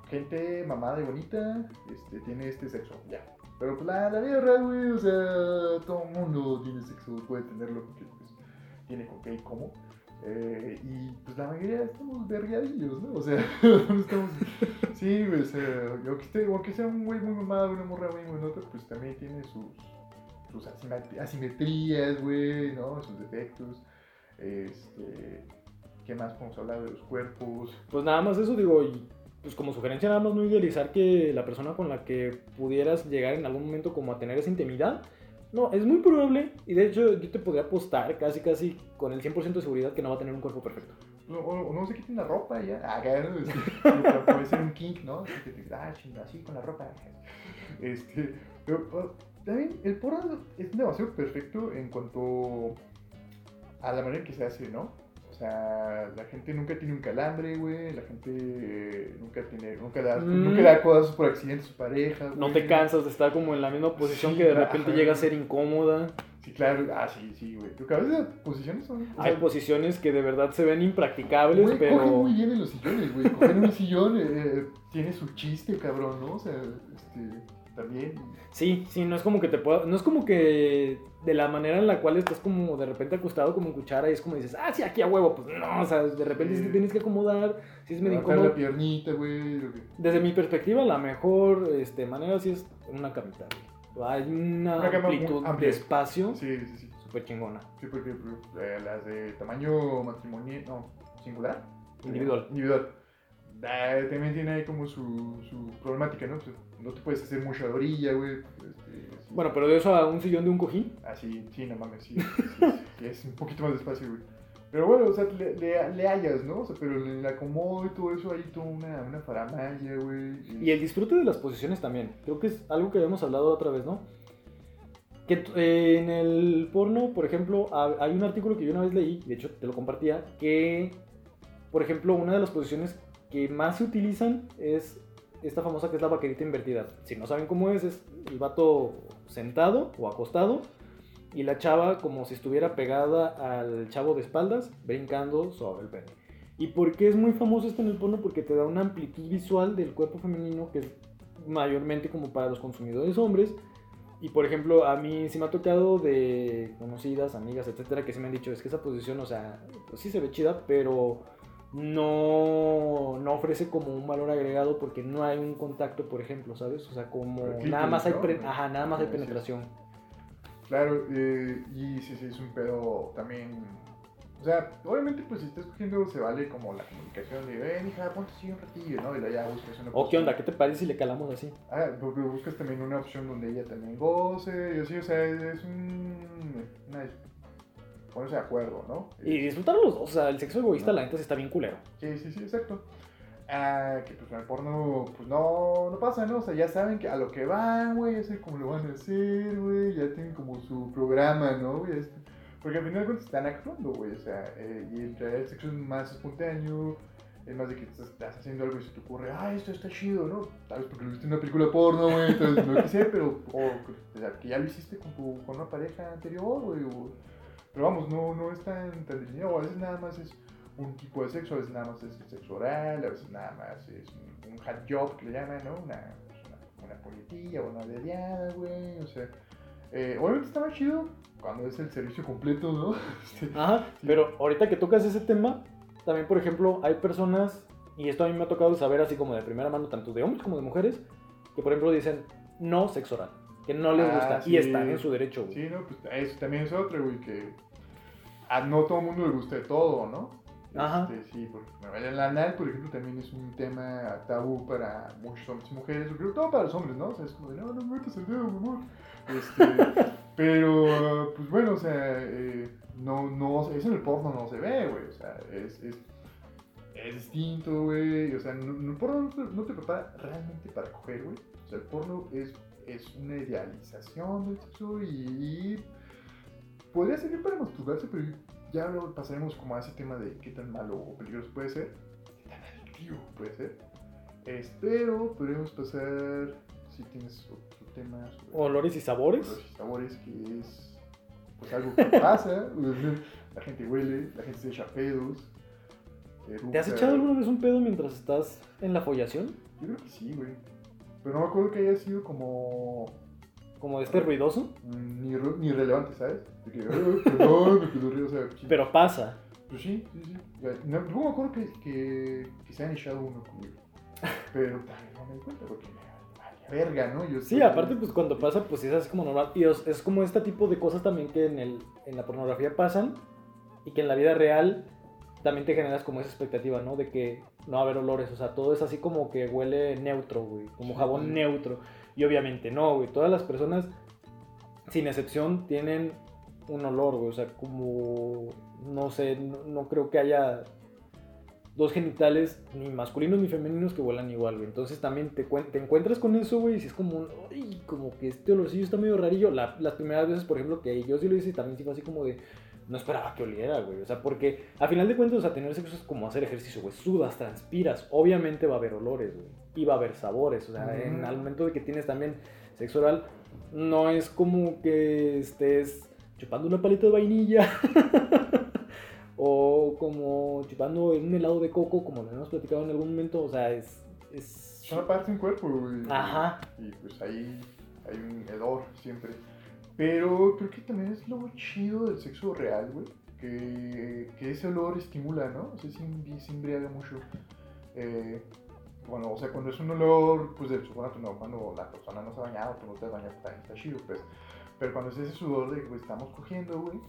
[SPEAKER 2] gente mamada y bonita este, tiene este sexo, ya. Pero pues la, la real, güey, o sea, todo el mundo tiene sexo, puede tenerlo porque pues, tiene con qué y cómo. Eh, y pues la mayoría estamos vergadillos, ¿no? O sea, *laughs* estamos. Sí, güey, o sea, esté- aunque sea un güey muy mamado, una morra muy buenota, pues también tiene sus, sus asimet- asimetrías, güey, ¿no? Sus defectos. Este. ¿Qué más podemos hablar de los cuerpos?
[SPEAKER 1] Pues nada más eso, digo, y pues como sugerencia nada más no idealizar que la persona con la que pudieras llegar en algún momento como a tener esa intimidad, no, es muy probable, y de hecho yo te podría apostar casi casi con el 100% de seguridad que no va a tener un cuerpo perfecto.
[SPEAKER 2] O, o- no se quiten la ropa y ya. Ah, ¿no? Puede ser un kink, ¿no? Así que ah, chinga, así con la ropa. *laughs* Este. Pero también el porno es demasiado perfecto en cuanto a la manera en que se hace, ¿no? Sea, la gente nunca tiene un calambre, güey. La gente eh, nunca tiene. Nunca da,
[SPEAKER 1] Mm.
[SPEAKER 2] nunca da codazos por accidente a su pareja.
[SPEAKER 1] No te cansas de estar como en la misma posición
[SPEAKER 2] Sí,
[SPEAKER 1] que de
[SPEAKER 2] ajá.
[SPEAKER 1] repente llega a ser incómoda.
[SPEAKER 2] Sí, claro. Ah, sí, sí, güey. Porque a veces las posiciones son.
[SPEAKER 1] Hay
[SPEAKER 2] sea,
[SPEAKER 1] posiciones que de verdad se ven impracticables,
[SPEAKER 2] Güey,
[SPEAKER 1] pero...
[SPEAKER 2] cogen muy bien en los sillones, güey. Coger en un sillón eh, eh, tiene su chiste, cabrón, ¿no? O sea, este, también.
[SPEAKER 1] Sí, sí, no es como que te pueda... No es como que de la manera en la cual estás como de repente acostado como en cuchara y es como dices, ah, sí, aquí a huevo. Pues no, o sea, de repente sí te tienes que acomodar, sí es medio incómodo.
[SPEAKER 2] la piernita, güey.
[SPEAKER 1] Desde mi perspectiva, la mejor este, manera sí es una camita, güey. Hay una, amplitud de espacio
[SPEAKER 2] Sí, sí, sí.
[SPEAKER 1] súper chingona.
[SPEAKER 2] Sí, porque eh, las de tamaño matrimonial, no, singular.
[SPEAKER 1] Individual.
[SPEAKER 2] Individual. Ah, también tiene ahí como su, su problemática, ¿no? Pues, no te puedes hacer mucha orilla, güey. Este, sí.
[SPEAKER 1] Bueno, pero de eso a un sillón de un cojín,
[SPEAKER 2] Así, sí, no mames, sí, sí, sí, sí, es un poquito más despacio, güey. Pero bueno, o sea, le, le, le hallas, ¿no? O sea, pero el acomodo y todo eso, hay toda una, una faramaya, güey.
[SPEAKER 1] Y el disfrute de las posiciones también. Creo que es algo que habíamos hablado otra vez, ¿no? Que eh, en el porno, por ejemplo, ha- hay un artículo que yo una vez leí, de hecho te lo compartía, que, por ejemplo, una de las posiciones que más se utilizan es esta famosa que es la vaquerita invertida. Si no saben cómo es, es el vato sentado o acostado y la chava como si estuviera pegada al chavo de espaldas, brincando sobre el pene. ¿Y por qué es muy famoso esto en el porno? Porque te da una amplitud visual del cuerpo femenino que es mayormente como para los consumidores hombres. Y por ejemplo, a mí sí me ha tocado de conocidas, amigas, etcétera, que sí me han dicho, es que esa posición, o sea, pues sí se ve chida, pero no, no ofrece como un valor agregado porque no hay un contacto, por ejemplo, ¿sabes? O sea, como nada más hay, pre- nada más hay penetración.
[SPEAKER 2] Claro, eh, y sí, sí, es un pedo también O sea, obviamente, pues si estás cogiendo, se vale como la comunicación de, eh, hija, ponte así un ratillo, ¿no? Y luego ya buscas una
[SPEAKER 1] ¿O qué onda? ¿Qué te parece si le calamos así?
[SPEAKER 2] Ah, porque buscas también una opción donde ella también goce, y así, o sea, es un. Una, ponerse de acuerdo, ¿no?
[SPEAKER 1] Y disfrutar los dos. O sea, el sexo egoísta, la neta, está bien culero.
[SPEAKER 2] Sí, sí, sí, exacto. Ah, que pues en el porno, pues no, no pasa, ¿no? O sea, ya saben que a lo que van, güey, ya saben cómo lo van a hacer, güey, ya tienen como su programa, ¿no? güey? Porque al final de cuentas están actuando, güey, o sea, eh, y el sexo es más espontáneo, es más de que estás, estás haciendo algo y se te ocurre, ah, esto está chido, ¿no? Tal vez porque lo viste en una película porno, güey, entonces no sé, pero, o, o sea, que ya lo hiciste con, tu, con una pareja anterior, güey, o, pero vamos, no, no es tan, tan definido, a veces nada más es un tipo de sexo, a veces nada más es sexo oral, a veces nada más es un, un hat job que le llaman, ¿no? Una, una, una o una dediada, güey, o sea, eh, obviamente está más chido cuando es el servicio completo, ¿no? *laughs* Este,
[SPEAKER 1] Ajá,
[SPEAKER 2] sí.
[SPEAKER 1] pero ahorita que tocas ese tema, también, por ejemplo, hay personas, y esto a mí me ha tocado saber así como de primera mano, tanto de hombres como de mujeres, que por ejemplo dicen no sexo oral, que no les
[SPEAKER 2] Ah,
[SPEAKER 1] gusta,
[SPEAKER 2] sí.
[SPEAKER 1] y están en su derecho, güey.
[SPEAKER 2] Sí, no, pues eso también es otro, güey, que a no todo el mundo le gusta de todo, ¿no?
[SPEAKER 1] Ajá.
[SPEAKER 2] Este, sí, porque bueno, el anal, por ejemplo, también es un tema tabú para muchos hombres y mujeres, creo que todo para los hombres, ¿no? O sea, es como de, no, no me metas el dedo, mi amor. Este, *laughs* pero, pues bueno, o sea, eh, no, no, eso en el porno no se ve, güey, o sea, es, es, es distinto, güey, o sea, no- el porno no te, no te prepara realmente para coger, güey, o sea, el porno es, es una idealización del sexo y, y podría servir para masturbarse, pero ya lo pasaremos como a ese tema de qué tan malo o peligroso puede ser, qué tan adictivo puede ser. Es, pero podríamos pasar, si tienes otro tema sobre
[SPEAKER 1] Olores y sabores.
[SPEAKER 2] los sabores, que es pues algo que *laughs* pasa, la gente huele, la gente se echa pedos.
[SPEAKER 1] ¿Te has echado alguna vez un pedo mientras estás en la follación?
[SPEAKER 2] Yo creo que sí, güey. Pero no me acuerdo que haya sido como
[SPEAKER 1] Como este ruidoso.
[SPEAKER 2] mm, ni, ni relevante, ¿sabes? De que, "Ay, perdón, me quedó río", o sea, sí.
[SPEAKER 1] Pero pasa.
[SPEAKER 2] Pues sí, sí, sí. No, no me acuerdo que, que, que se han echado uno conmigo. Pero también no me di cuenta porque verga, ¿no? Yo
[SPEAKER 1] Sí, aparte, pues cuando pasa, pues es así como normal. Y es, es como este tipo de cosas también que en, el, en la pornografía pasan y que en la vida real también te generas como esa expectativa, ¿no? De que no va a haber olores. O sea, todo es así como que huele neutro, güey. Como
[SPEAKER 2] Sí.
[SPEAKER 1] jabón neutro. Y obviamente no, güey. Todas las personas, sin excepción, tienen un olor, güey. O sea, como, no sé, no, no creo que haya dos genitales, ni masculinos ni femeninos, que huelan igual, güey. Entonces también te, te encuentras con eso, güey, y si es como un, "Ay, como que este olorcillo está medio rarillo. La- las primeras veces, por ejemplo, que yo sí lo hice, también sí fue así como de, no esperaba que oliera, güey. O sea, porque a final de cuentas, o sea, tener sexo es como hacer ejercicio, güey. Sudas, transpiras. Obviamente va a haber olores, güey. Y va a haber sabores. O sea, en, al momento de que tienes también sexo oral, no es como que estés chupando una paleta de vainilla. *laughs* o como chupando un helado de coco, como lo hemos platicado en algún momento. O sea, es. es...
[SPEAKER 2] Son aparte de un cuerpo, güey.
[SPEAKER 1] Ajá.
[SPEAKER 2] Y pues ahí hay un hedor siempre. Pero creo que también es lo chido del sexo real, güey. Que, que ese olor estimula, ¿no? O sea, sí, sí embriaga mucho. Eh, bueno, o sea, cuando es un olor, pues del chocolate, no, cuando la persona no se ha bañado, tú no te has bañado, también está chido, pues. Pero cuando es ese sudor de que pues, estamos cogiendo, güey,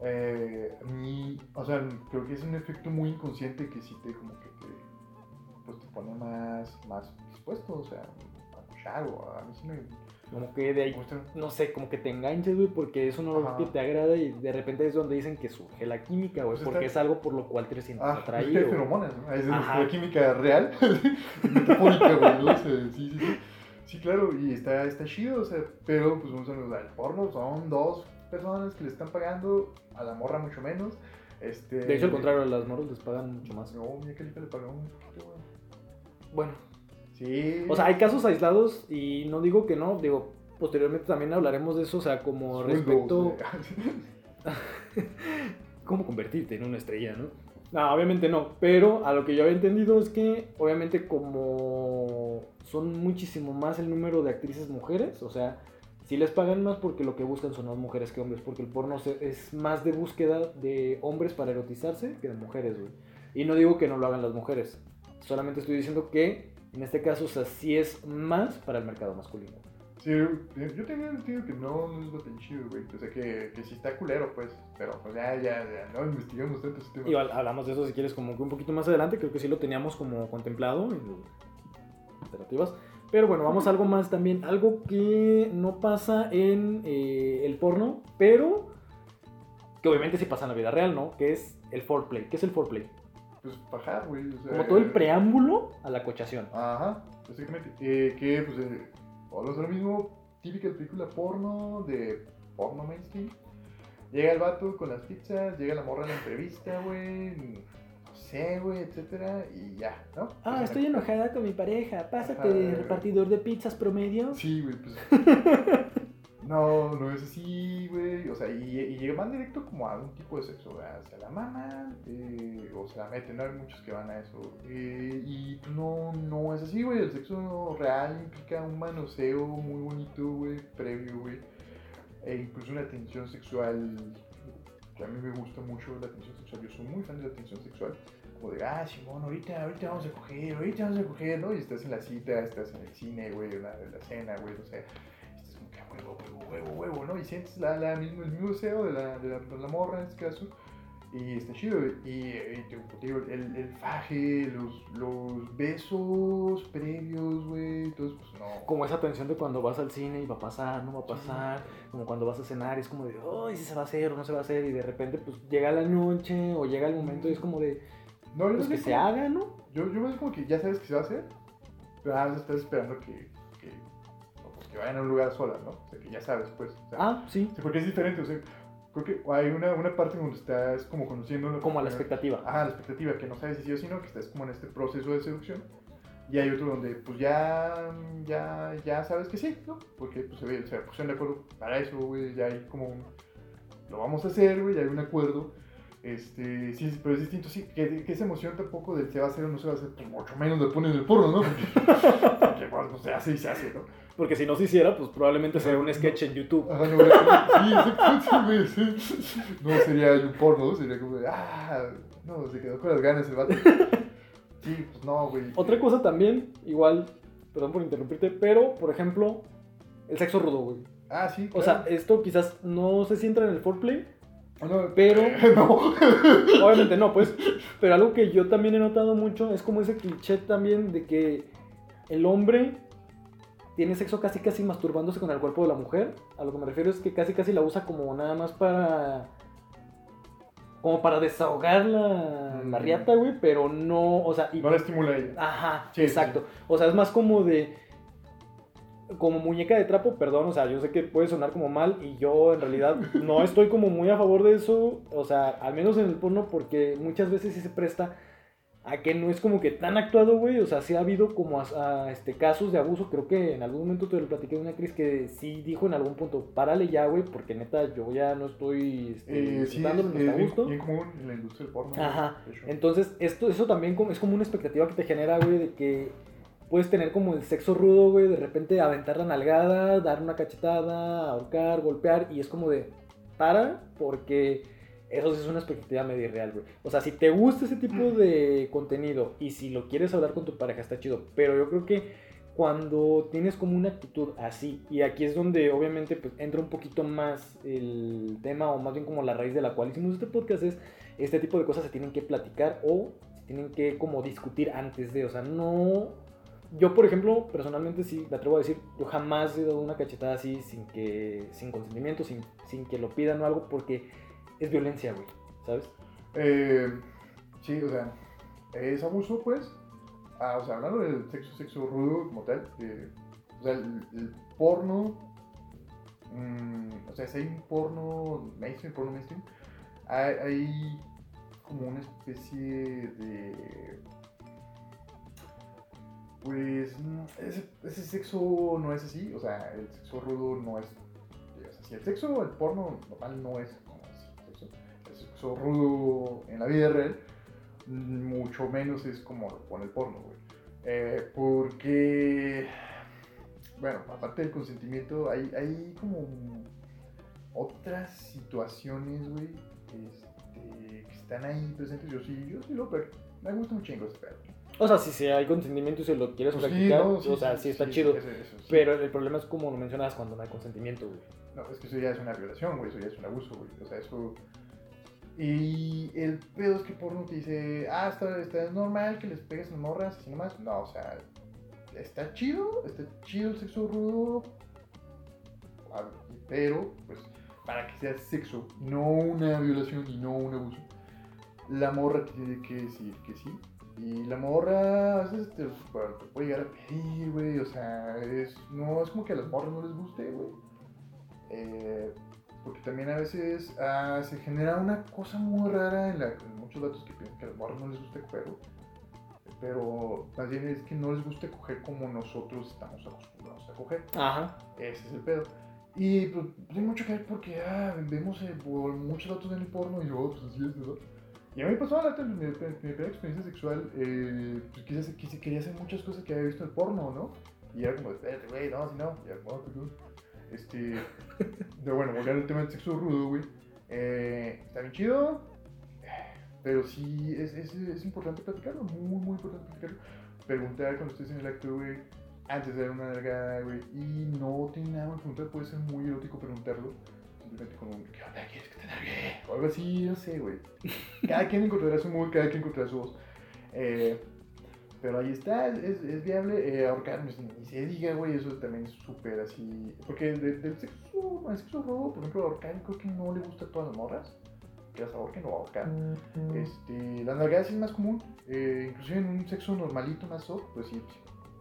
[SPEAKER 2] eh, o sea, creo que es un efecto muy inconsciente que sí te, como que te, pues te pone más, más dispuesto, o sea, a escuchar, o a mí sí me
[SPEAKER 1] Como que de ahí, no sé, como que te enganches, güey, porque es un olor
[SPEAKER 2] Ajá.
[SPEAKER 1] que te agrada y de repente es donde dicen que surge la química, güey,
[SPEAKER 2] Pues
[SPEAKER 1] porque
[SPEAKER 2] está-
[SPEAKER 1] es algo por lo cual te sientes
[SPEAKER 2] Ah,
[SPEAKER 1] atraído. *laughs* güey.
[SPEAKER 2] feromonas, ¿no? Es la química real, *laughs* metafórica, güey, ¿no? Sea, sí, sí, sí. Sí, claro, y está, está chido, o sea, pero pues vamos a ver, el porno son dos personas que le están pagando, a la morra mucho menos. Este,
[SPEAKER 1] De hecho, al contrario, las morros les pagan mucho más.
[SPEAKER 2] No, mira que le güey.
[SPEAKER 1] Bueno,
[SPEAKER 2] Sí.
[SPEAKER 1] o sea, hay casos aislados y no digo que no, digo, posteriormente también hablaremos de eso, o sea, como respecto... *laughs* cómo convertirte en una estrella, ¿no? No, obviamente no, pero a lo que yo había entendido es que obviamente como son muchísimo más el número de actrices mujeres, o sea, sí les pagan más porque lo que buscan son más mujeres que hombres, porque el porno es más de búsqueda de hombres para erotizarse que de mujeres, güey. Y no digo que no lo hagan las mujeres, solamente estoy diciendo que en este caso, o sea, sí es más para el mercado masculino.
[SPEAKER 2] Sí, yo tenía entendido que no, no es lo tan chido, güey. O sea, que, que sí está culero, pues. Pero pues ya, ya, ya, no investigamos tanto ese tema.
[SPEAKER 1] Igual hablamos de eso si quieres como que un poquito más adelante, creo que sí lo teníamos como contemplado en alternativas. Pero bueno, vamos a algo más también, algo que no pasa en eh, el porno, pero que obviamente sí pasa en la vida real, ¿no? Que es el foreplay. ¿Qué es el foreplay?
[SPEAKER 2] Pues bajar, güey. O sea,
[SPEAKER 1] Como todo el preámbulo a la cochación.
[SPEAKER 2] Ajá, básicamente. Eh, que, pues, eh, a lo mismo, típica película porno de porno mainstream. Llega el vato con las pizzas, llega la morra en la entrevista, güey, no sé, güey, etcétera, y ya, ¿no?
[SPEAKER 1] Ah,
[SPEAKER 2] Pues,
[SPEAKER 1] estoy enojada con mi pareja. Pásate,
[SPEAKER 2] Ajá.
[SPEAKER 1] repartidor de pizzas promedio.
[SPEAKER 2] Sí, güey, pues. *laughs* No, no es así, güey. O sea, y, y van directo como a un tipo de sexo, ¿verdad? Se la maman eh, o se la meten, ¿no? Hay muchos que van a eso. Eh, y no, no es así, güey. El sexo real implica un manoseo muy bonito, güey, previo, güey. E incluso una tensión sexual. Que a mí me gusta mucho la tensión sexual. Yo soy muy fan de la tensión sexual. Como de, ah, Simón, ahorita, ahorita vamos a coger, ahorita vamos a coger, ¿no? Y estás en la cita, estás en el cine, güey, en la, la cena, güey, o sea huevo, huevo, huevo, huevo, ¿no? Y sientes la, la mismo, el mismo deseo de la, de la, de la morra en este caso. Y está chido. Y, y digo, el, el faje, los, los besos previos, güey, entonces, pues no.
[SPEAKER 1] Como esa tensión de cuando vas al cine y va a pasar, no va a pasar. Como cuando vas a cenar, es como de, ay, si se va a hacer o no se va a hacer. Y de repente, pues llega la noche o llega el momento y es como de,
[SPEAKER 2] No,
[SPEAKER 1] pues que
[SPEAKER 2] sé
[SPEAKER 1] se haga, ¿no?
[SPEAKER 2] Yo, yo veo como que ya sabes que se va a hacer, pero nada más estás esperando que, que, vayan a un lugar sola, ¿no? O sea, que ya sabes, pues. o sea,
[SPEAKER 1] Ah, sí,
[SPEAKER 2] sí, porque es diferente, o sea, creo que hay una, una parte donde estás como conociendo...
[SPEAKER 1] como a la expectativa.
[SPEAKER 2] Ajá, la expectativa, que no sabes si sí o si no, que estás como en este proceso de seducción. Y hay otro donde pues ya, ya, ya sabes que sí, ¿no? Porque pues se, ve, se pusieron de acuerdo para eso, güey, ya hay como un... Lo vamos a hacer, güey, ya hay un acuerdo. Este, sí, sí, pero es distinto, sí, que, que esa emoción tampoco del se va a hacer o no se va a hacer, pues mucho menos le ponen el porno, ¿no? *laughs* Porque, porque bueno, pues se hace y se hace, ¿no?
[SPEAKER 1] Porque si no se hiciera, pues probablemente sería un sketch en YouTube.
[SPEAKER 2] Ajá, no, sí, sí. No sería un porno, sería como de, ah, no, se quedó con las ganas el vato. Sí, pues no, güey.
[SPEAKER 1] Otra cosa también, igual, perdón por interrumpirte, pero, por ejemplo, el sexo rudo, güey.
[SPEAKER 2] Ah, sí.
[SPEAKER 1] O sea, esto quizás no sé si entra en el foreplay,
[SPEAKER 2] no,
[SPEAKER 1] pero- *laughs*
[SPEAKER 2] no.
[SPEAKER 1] Obviamente no, pues. Pero algo que yo también he notado mucho es como ese cliché también de que el hombre tiene sexo casi casi masturbándose con el cuerpo de la mujer. A lo que me refiero es que casi casi la usa como nada más para. Como para desahogar la, la
[SPEAKER 2] Mm.
[SPEAKER 1] riata, güey, pero no, o sea, y-
[SPEAKER 2] No la estimula ella.
[SPEAKER 1] Ajá,
[SPEAKER 2] Sí,
[SPEAKER 1] exacto. O sea, es más como de. Como muñeca de trapo, perdón, o sea, yo sé que puede sonar como mal y yo en realidad no estoy como muy a favor de eso, o sea, al menos en el porno, porque muchas veces sí se presta a que no es como que tan actuado, güey, o sea, sí ha habido como a- a, este, casos de abuso, creo que en algún momento te lo platiqué de una actriz que sí dijo en algún punto, párale ya, güey, porque neta yo ya no estoy este,
[SPEAKER 2] Eh, sí,
[SPEAKER 1] no está gusto.
[SPEAKER 2] bien común en la industria del porno.
[SPEAKER 1] Ajá.
[SPEAKER 2] de.
[SPEAKER 1] Entonces, esto, eso también es como una expectativa que te genera, güey, de que puedes tener como el sexo rudo, güey, de repente aventar la nalgada, dar una cachetada, ahorcar, golpear, y es como de, para, porque eso sí es una expectativa medio irreal, güey. O sea, si te gusta ese tipo de contenido y si lo quieres hablar con tu pareja, está chido, pero yo creo que cuando tienes como una actitud así, y aquí es donde obviamente pues, entra un poquito más el tema, o más bien como la raíz de la cual hicimos este podcast, es este tipo de cosas se tienen que platicar o se tienen que como discutir antes de, o sea, no... Yo, por ejemplo, personalmente sí, me atrevo a decir, yo jamás he dado una cachetada así sin que, sin consentimiento, sin, sin que lo pidan o algo, porque es violencia, güey, ¿sabes?
[SPEAKER 2] Eh, sí, o sea, es abuso, pues. Ah, o sea, hablando del sexo, sexo rudo como tal, eh, o sea, el, porno, mm, o sea, si un porno mainstream, porno mainstream, hay, como una especie de... Pues ese, ese sexo no es así, o sea, el sexo rudo no es... O sea, si el sexo, el porno normal no es rudo en la vida real, mucho menos es como lo pone el porno, güey. Eh, porque, bueno, aparte del consentimiento, hay, hay como otras situaciones, güey, este, que están ahí presentes. Yo sí, yo sí lo, pero me gusta un chingo ese pedo.
[SPEAKER 1] O sea, si, hay consentimiento y se lo quieres
[SPEAKER 2] Pues sí,
[SPEAKER 1] practicar,
[SPEAKER 2] no, sí,
[SPEAKER 1] o sea,
[SPEAKER 2] sí,
[SPEAKER 1] sí, está
[SPEAKER 2] sí,
[SPEAKER 1] chido.
[SPEAKER 2] eso- eso sí.
[SPEAKER 1] Pero el problema es como lo mencionas cuando no hay consentimiento, güey.
[SPEAKER 2] No, es que eso ya es una violación, güey, eso ya es un abuso, güey. O sea, eso... Y el pedo es que porno te dice, ah, está, está normal que les pegues a morras así nomás. No, o sea, está chido, está chido el sexo rudo, ah, pero, pues, para que sea sexo, no una violación y no un abuso, la morra tiene que decir que sí. Y la morra a veces te, bueno, te puede llegar a pedir, güey, o sea, es, no, es como que a las morras no les guste, güey. Eh, porque también a veces ah, se genera una cosa muy rara en, la- en muchos datos que piensan que a las morras no les gusta coger, güey. Pero más bien es que no les gusta coger como nosotros estamos acostumbrados a coger.
[SPEAKER 1] Ajá.
[SPEAKER 2] Ese es el pedo. Y pues hay mucho que ver porque ah, vemos eh, por muchos datos en el porno y yo, pues así es, ¿verdad? Y a mí pasó la mi, mi, primera experiencia sexual, eh, pues quise, quise- quería hacer muchas cosas que había visto en el porno, ¿no? Y era como, espérate, güey, no, si no, ya, bueno, pues. Este, pero bueno, volviendo al tema del sexo rudo, güey, eh, está bien chido, pero sí es, es, es importante platicarlo, muy, muy importante platicarlo. Preguntar cuando estés en el acto, güey, antes de dar una nalgada, güey, y no tiene nada más preguntar, puede ser muy erótico preguntarlo. Simplemente con un, ¿qué onda? ¿Quieres que te nalgue? O algo así, no sé, güey. Cada quien encontrará su mood, cada quien encontrará su voz. Eh, pero ahí está, es, es, viable. Eh, ahorcar, pues, ni se diga, güey, eso también es súper así. Porque de- del sexo, el sexo robo, por ejemplo, ahorcar, creo que no le gusta a todas las morras. Que las ahorquen o ahorcar. Este, las nalgadas sí es más común. Eh, inclusive en un sexo normalito, más soft, pues sí,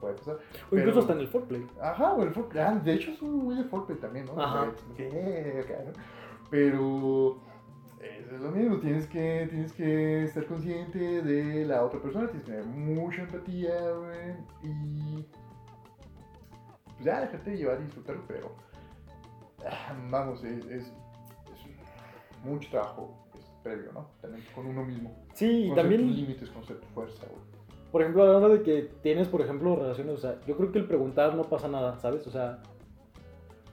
[SPEAKER 2] puede pasar.
[SPEAKER 1] O incluso hasta en el foreplay.
[SPEAKER 2] Ajá, o el foreplay. Ah, de hecho, es un muy de foreplay también, ¿no?
[SPEAKER 1] Ajá.
[SPEAKER 2] Eh, acá, ¿no? Pero es lo mismo, tienes que, tienes que estar consciente de la otra persona, tienes que tener mucha empatía, güey, y pues ya dejarte llevar y disfrutarlo, pero ah, vamos, es, es, es mucho trabajo es previo, ¿no? También con uno mismo.
[SPEAKER 1] Sí, y también,
[SPEAKER 2] límites, conocer tu fuerza, güey.
[SPEAKER 1] por ejemplo, hablando de que tienes, por ejemplo, relaciones, o sea, yo creo que el preguntar no pasa nada, ¿sabes? O sea,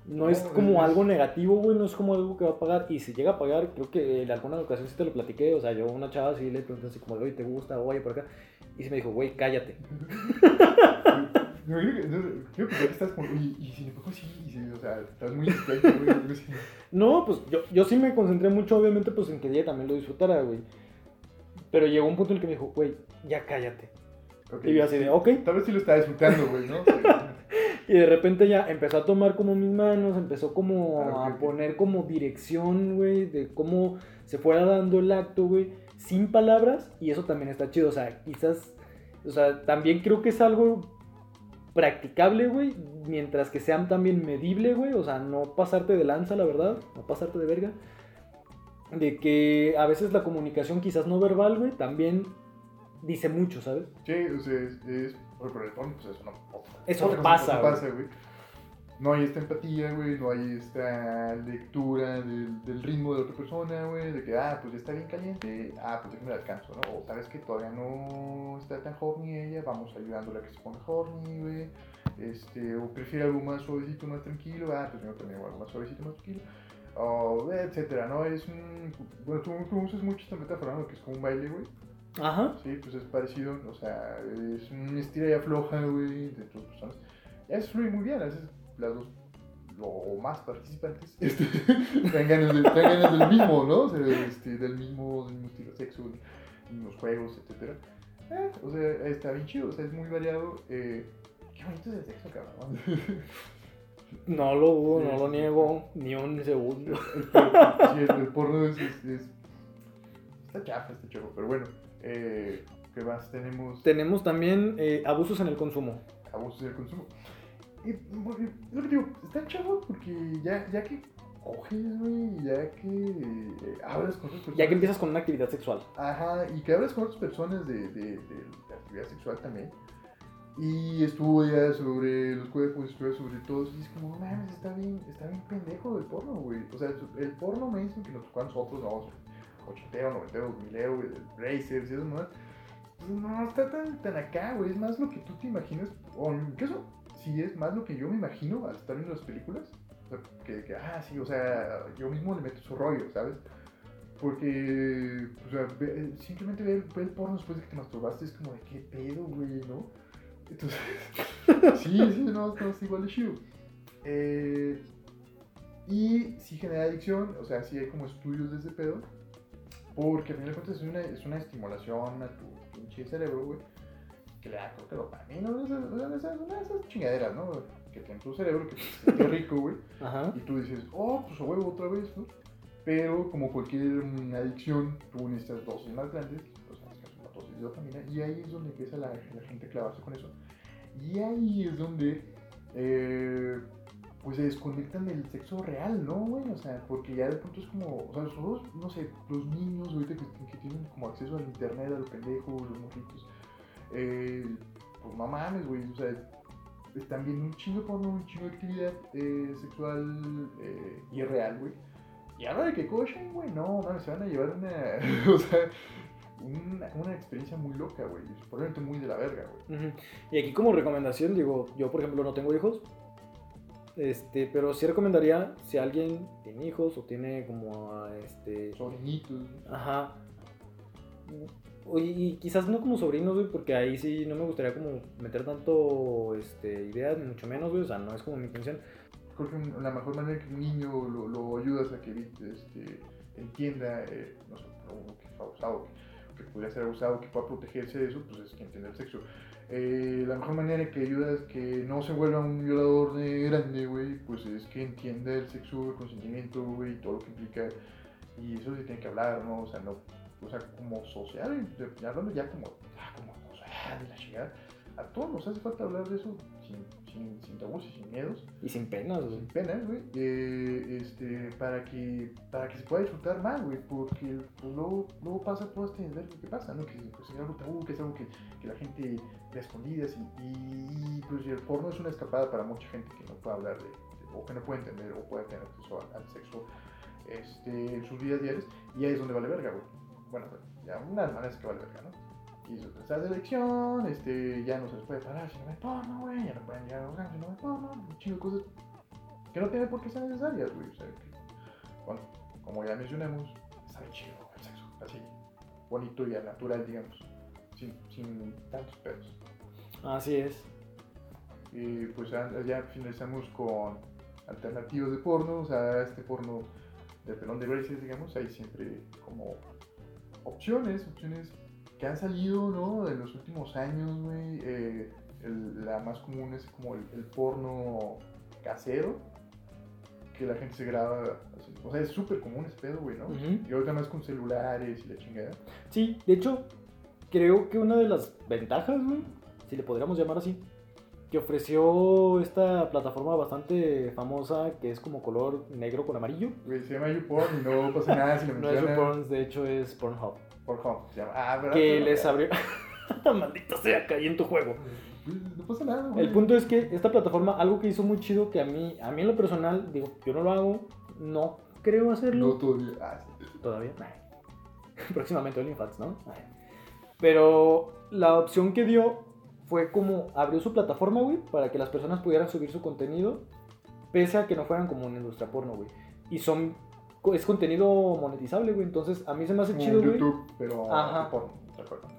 [SPEAKER 1] no es
[SPEAKER 2] No,
[SPEAKER 1] como algo negativo, güey, no es como algo que va a pagar. Y si llega a pagar, creo que en alguna ocasión sí te lo platiqué, o sea, yo a una chava sí le pregunté así como, oye, ¿te gusta? Oye, por acá. Y sí me dijo, güey, cállate.
[SPEAKER 2] Yo *laughs* creo que, no, creo que estás como, y, y si le pongo así, y si, o sea, estás muy güey. *laughs*
[SPEAKER 1] No, pues yo, yo sí me concentré mucho, obviamente, pues en que ella también lo disfrutara, güey. Pero llegó un punto en el que me dijo, güey, ya cállate. Y yo así de, ok.
[SPEAKER 2] Tal vez sí lo está disfrutando, güey, ¿no? *laughs*
[SPEAKER 1] Y de repente ya empezó a tomar como mis manos, empezó como
[SPEAKER 2] Ah,
[SPEAKER 1] a poner como dirección, güey, de cómo se fuera dando el acto, güey, sin palabras. Y eso también está chido, o sea, quizás, o sea, también creo que es algo practicable, güey, mientras que sea también medible, güey, o sea, no pasarte de lanza, la verdad, no pasarte de verga. De que a veces la comunicación quizás no verbal, güey, también dice mucho, ¿sabes?
[SPEAKER 2] Sí, o sea, es, es por por el tono, pues es una
[SPEAKER 1] Eso
[SPEAKER 2] otra
[SPEAKER 1] no
[SPEAKER 2] cosa,
[SPEAKER 1] pasa, güey.
[SPEAKER 2] pasa, güey. No hay esta empatía, güey, no hay esta lectura del, del ritmo de otra persona, güey, de que, ah, pues ya está bien caliente, ah, pues déjame la alcanzo, ¿no? O sabes que todavía no está tan horny ella, vamos ayudándola a que se ponga horny, güey. Este, o prefiere algo más suavecito, más tranquilo, ah, pues yo también algo más suavecito, más tranquilo. O, etcétera, ¿no? Es un, bueno, tú, tú usas mucho esta metáfora, ¿no? Que es como un baile, güey.
[SPEAKER 1] Ajá.
[SPEAKER 2] Sí, pues es parecido, o sea, es un estira y afloja, güey, de tus personas. Y a veces fluye muy bien, a veces las dos, o más participantes, *laughs* este, traen ganas del, mismo, ¿no? O sea, este, del mismo, del mismo estilo de sexo, mismos juegos, etcétera. Eh, o sea, está bien chido, o sea, es muy variado. Eh, qué bonito es el sexo, cabrón. *laughs*
[SPEAKER 1] No lo dudo, no lo niego, ni un segundo.
[SPEAKER 2] sí, el, el porno es, es, es- Está chafa, está chafa, pero bueno. Eh, ¿Qué más tenemos?
[SPEAKER 1] Tenemos también eh, abusos en el consumo.
[SPEAKER 2] abusos del consumo. Y porque, lo que digo, está chavo porque ya, ya que coges, güey, ya que eh, hablas con otras personas.
[SPEAKER 1] Ya que empiezas con una actividad sexual.
[SPEAKER 2] Ajá, y que hablas con otras personas de, de, de, de actividad sexual también. Y estudias sobre los cuerpos, estudias sobre todo. Y es como, no mames, está bien, está bien pendejo el porno, güey. O sea, el porno mainstream que nos tocó a nosotros, no, ochentero, noventero, milero, güey, Brazers y eso, ¿no? Pues no está tan, tan acá, güey. Es más lo que tú te imaginas. O en mi caso, sí es más lo que yo me imagino al estar viendo las películas. O sea, que, que, ah, sí, o sea, yo mismo le meto su rollo, ¿sabes? Porque, o sea, ve- simplemente ver, ver el porno después de que te masturbaste es como de qué pedo, güey, ¿no? Entonces, *laughs* sí, sí, no, no, es igual de chido. Eh, y sí genera adicción, o sea, sí hay como estudios de ese pedo. Porque al final de cuentas es una, es una estimulación a tu pinche cerebro, güey. Que le da, creo que dopamina, ¿no? esas, esas, esas, una de esas chingaderas, ¿no? Que tiene tu cerebro, que te siente rico, güey. *laughs*
[SPEAKER 1] Ajá.
[SPEAKER 2] Y tú dices, oh, pues huevo otra vez, ¿no? Pero como cualquier adicción, tú necesitas dosis más grandes, o sea, necesitas una dosis de dopamina, y ahí es donde empieza la, la gente a clavarse con eso. Y ahí es donde, eh, pues se desconectan del sexo real, ¿no, güey? O sea, porque ya de pronto es como, o sea, todos, no sé, los niños ahorita que, que tienen como acceso al internet, a los pendejos, los morritos, eh, pues no mames, güey, o sea, están viendo un chingo porno, un chingo de actividad eh, sexual eh, irreal, güey. Y ahora de que cochen, güey, no, mames, se van a llevar una, *laughs* o sea, una, una experiencia muy loca, güey, probablemente muy de la verga, güey.
[SPEAKER 1] Ujú. Y aquí como recomendación, digo, yo por ejemplo no tengo hijos, este, pero sí recomendaría si alguien tiene hijos o tiene como, ah, este,
[SPEAKER 2] Sobrinitos,
[SPEAKER 1] ajá, y quizás no como sobrinos, güey, porque ahí sí no me gustaría como meter tanto, este, ideas, ni mucho menos, güey, o sea, no es como mi intención.
[SPEAKER 2] creo que la mejor manera que un niño lo, lo ayudas a que este, entienda, eh, no sé, que fue abusado, que, que podría ser abusado, que pueda protegerse de eso, pues es que entienda el sexo. Eh, la mejor manera que ayudas que no se vuelva un violador de grande, güey, pues es que entienda el sexo, el consentimiento, güey, todo lo que implica. Y eso se tiene que hablar, ¿no? O sea, no, o sea, como social, ya hablando ya como, ah, como la chingada, a todos nos hace falta hablar de eso sin, sin, sin tabús y sin miedos
[SPEAKER 1] Y sin penas, güey.
[SPEAKER 2] sin penas, güey, eh, este, para que, para que se pueda disfrutar más, güey, porque pues, luego, luego pasa todo este desvergue que pasa, ¿no? Que pues, es algo tabú, que es algo que, que la gente ve escondidas y, y, pues el porno es una escapada para mucha gente que no puede hablar de, de- o que no puede entender o puede tener acceso al, al sexo este, en sus vidas diarias y ahí es donde vale verga, güey. Bueno, pues, ya una maneras que vale verga, ¿no? Y tercera selección, este, ya no se les puede parar si no ven porno, güey, ya no pueden llegar a los si no ven porno, un chingo de cosas que no tienen por qué ser necesarias, güey. O sea, que, bueno, como ya mencionamos, sabe chido el sexo, así, bonito y natural, digamos, sin, sin tantos pedos.
[SPEAKER 1] Así es.
[SPEAKER 2] Y pues ya, ya finalizamos con alternativas de porno, o sea, este porno de pelón de braces, digamos, hay siempre como opciones, opciones que han salido, ¿no? En los últimos años, güey. eh, el- la más común es como el, el porno casero, que la gente se graba, así, o sea, es súper común ese pedo, güey, ¿no?
[SPEAKER 1] Ujú.
[SPEAKER 2] Y ahorita más con celulares y la chingada.
[SPEAKER 1] Sí, de hecho, creo que una de las ventajas, güey, si le podríamos llamar así, que ofreció esta plataforma bastante famosa que es como color negro con amarillo.
[SPEAKER 2] Güey, se llama YouPorn y no pasa nada si lo *laughs*
[SPEAKER 1] No es. YouPorn, de hecho es Pornhub.
[SPEAKER 2] Se llama. Ah, ¿verdad?
[SPEAKER 1] Que les abrió... *laughs* Maldita sea, caí en tu juego.
[SPEAKER 2] No pasa nada, güey.
[SPEAKER 1] El punto es que esta plataforma, algo que hizo muy chido que a mí, a mí en lo personal, digo, yo no lo hago, no creo hacerlo.
[SPEAKER 2] No todavía. Ah, sí.
[SPEAKER 1] Todavía. *laughs* Próximamente OnlyFans, ¿no? Pero la opción que dio fue como abrió su plataforma, güey, para que las personas pudieran subir su contenido, pese a que no fueran como una industria porno, güey. Y son es contenido monetizable, güey. Entonces, a mí se me hace chido, güey.
[SPEAKER 2] YouTube, pero
[SPEAKER 1] Ajá.
[SPEAKER 2] acuerdo.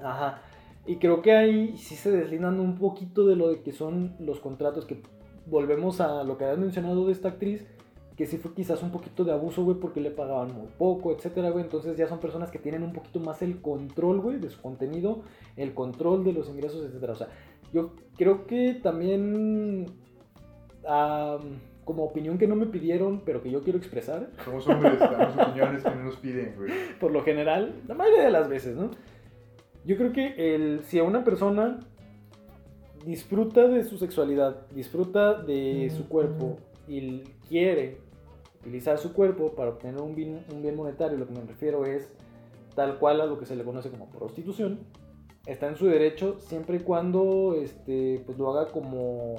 [SPEAKER 1] Ajá. Y creo que ahí sí se deslindan un poquito de lo de que son los contratos, que volvemos a lo que habías mencionado de esta actriz, que sí fue quizás un poquito de abuso, güey, porque le pagaban muy poco, etcétera, güey. Entonces ya son personas que tienen un poquito más el control, güey, de su contenido, el control de los ingresos, etcétera. O sea, yo creo que también, ah, como opinión que no me pidieron, pero que yo quiero expresar,
[SPEAKER 2] Somos hombres, damos opiniones que no nos piden, güey. *laughs*
[SPEAKER 1] por lo general, la mayoría de las veces, ¿no? Yo creo que el, si a una persona disfruta de su sexualidad, disfruta de su cuerpo y quiere utilizar su cuerpo para obtener un bien, un bien monetario, lo que me refiero es tal cual a lo que se le conoce como prostitución, está en su derecho siempre y cuando este, pues lo haga como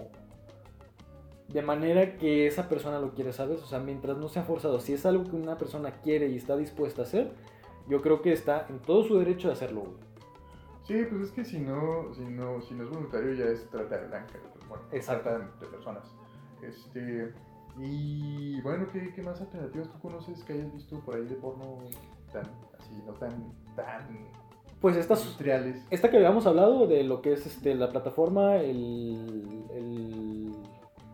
[SPEAKER 1] de manera que esa persona lo quiere, ¿sabes? O sea, mientras no sea forzado, si es algo que una persona quiere y está dispuesta a hacer, yo creo que está en todo su derecho de hacerlo, güey.
[SPEAKER 2] Sí, pues es que si no, si no, si no es voluntario ya es trata de blanca, bueno,
[SPEAKER 1] Exacto.
[SPEAKER 2] trata de personas. Este, y bueno, ¿qué, qué más alternativas tú conoces que hayas visto por ahí de porno? tan, así, no tan, tan
[SPEAKER 1] Pues estas,
[SPEAKER 2] industriales.
[SPEAKER 1] esta que habíamos hablado de lo que es este, la plataforma, el, el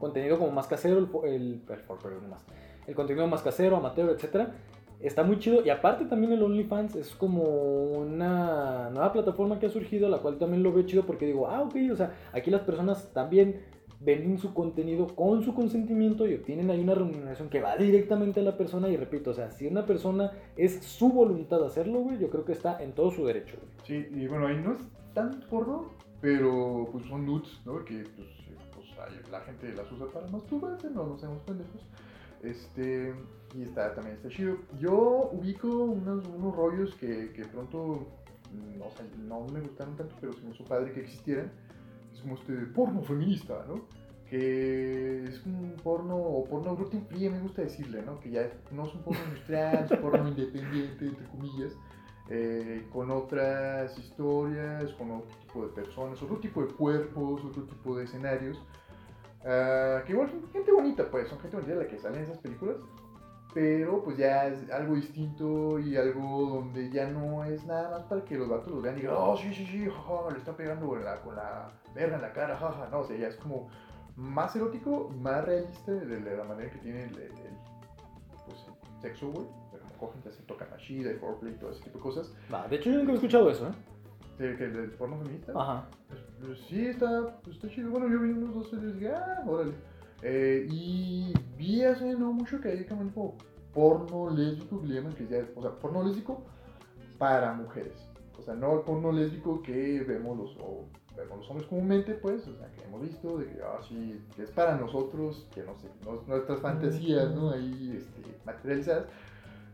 [SPEAKER 1] contenido como más casero, el, el, el, más, el contenido más casero, amateur, etcétera, está muy chido. Y aparte también el OnlyFans es como una nueva plataforma que ha surgido, la cual también lo veo chido porque digo, ah, ok, o sea, aquí las personas también venden su contenido con su consentimiento y obtienen ahí una remuneración que va directamente a la persona. Y repito, o sea, si una persona es su voluntad hacerlo, güey, yo creo que está en todo su derecho, güey.
[SPEAKER 2] Sí, y bueno, ahí no es tan porno, pero pues son nudes, ¿no? Porque pues, ahí la gente las usa para masturbarse, no nos seamos pendejos. Este, y está, también está chido. Yo ubico unos, unos rollos que, que pronto, mm, no, sé, no me gustaron tanto, pero se me hizo padre que existieran. Es como este porno feminista, ¿no? Que es un porno, o porno gluten free, me gusta decirle, ¿no? Que ya no es un porno industrial, es un porno independiente, entre comillas eh, con otras historias, con otro tipo de personas, otro tipo de cuerpos, otro tipo de escenarios. Ah, que igual son gente bonita, pues, son gente bonita la que sale en esas películas, pero pues ya es algo distinto y algo donde ya no es nada más para que los vatos los vean y digan, oh, sí, sí, sí, jaja, le están pegando con la, con la verga en la cara, jaja, no, o sea, ya es como más erótico, más realista de, la manera que tiene el, el- el, pues, el sexo, güey, de cómo cogen, se tocan la chida, el foreplay, todo ese tipo de cosas.
[SPEAKER 1] Va, de hecho, yo nunca he escuchado eso, ¿eh?
[SPEAKER 2] ¿De, que del porno feminista?
[SPEAKER 1] Ajá.
[SPEAKER 2] Pues, pues, sí, está, pues, está chido. Bueno, yo vi unos dos series y dije, ah, órale. Eh, y vi hace no mucho que hay como tipo porno lésbico que ya es, o sea, porno lésbico para mujeres. O sea, no el porno lésbico que vemos los, o vemos los hombres comúnmente, pues, o sea, que hemos visto, de que, ah, sí, que es para nosotros, que no sé, no- nuestras fantasías, ¿no? Ahí, este, materializadas.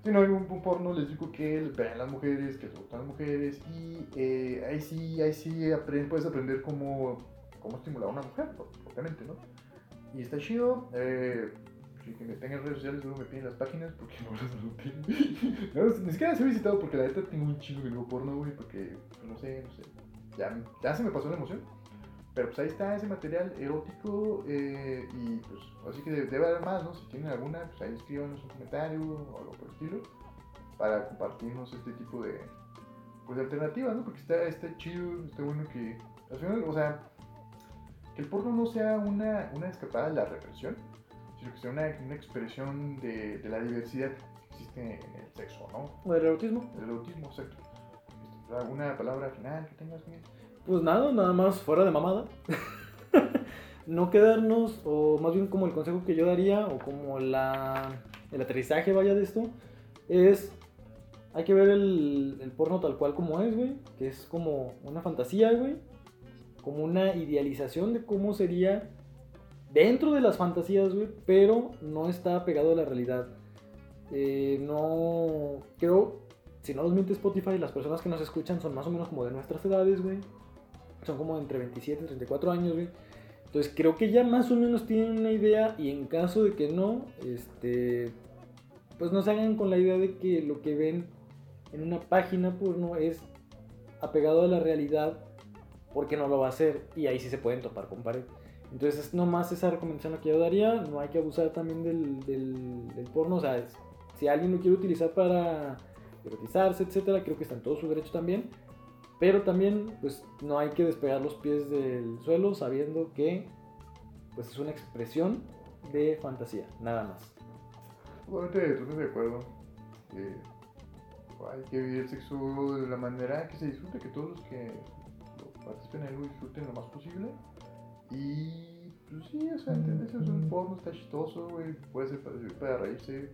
[SPEAKER 2] Sino hay un, un porno lésbico que ven las mujeres, que gustan las mujeres, y eh, ahí sí, ahí sí apren- puedes aprender cómo, cómo estimular a una mujer, propiamente, ¿no? Y está chido. Eh, si que me tengan redes sociales, luego me piden las páginas porque *laughs* no las anoté. no, ni siquiera las he visitado porque la neta tengo un chingo que no porno, güey, porque pues, no sé, no sé. Ya, ya se me pasó la emoción. Pero pues ahí está ese material erótico eh, y pues así que debe haber más, ¿no? Si tienen alguna, pues ahí escríbanos un comentario o algo por el estilo para compartirnos este tipo de, pues, de alternativas, ¿no? Porque está, está chido, está bueno que, al final, o sea, que el porno no sea una, una escapada de la represión, sino que sea una, una expresión de, de la diversidad que existe en el sexo, ¿no?
[SPEAKER 1] ¿O del erotismo?
[SPEAKER 2] El erotismo, exacto. Este, ¿Alguna palabra final que tengas, Miguel?
[SPEAKER 1] Pues nada, nada más fuera de mamada. *laughs* no quedarnos, o más bien como el consejo que yo daría, o como la, el aterrizaje vaya de esto, es hay que ver el, porno tal cual como es, güey, que es como una fantasía, güey, como una idealización de cómo sería dentro de las fantasías, güey, pero no está pegado a la realidad. Eh, no creo, si no nos miente Spotify, las personas que nos escuchan son más o menos como de nuestras edades, güey. Son como entre 27 y 34 años, güey. Entonces creo que ya más o menos tienen una idea y en caso de que no, este, pues no se hagan con la idea de que lo que ven en una página porno es apegado a la realidad porque no lo va a hacer y ahí sí se pueden topar con pared. Entonces es nomás esa recomendación que yo daría, no hay que abusar también del, del, del porno, o sea, es- si alguien lo quiere utilizar para erotizarse, etcétera, creo que está en todo su derecho también. Pero también, pues, no hay que despegar los pies del suelo sabiendo que, pues, es una expresión de fantasía, nada más.
[SPEAKER 2] Totalmente, totalmente de acuerdo. Eh, hay que vivir el sexo de la manera que se disfrute, que todos los que lo participen en él disfruten lo más posible. Y pues sí, o sea, ¿entiendes? Es un porno, está chistoso, güey, puede ser para, para reírse.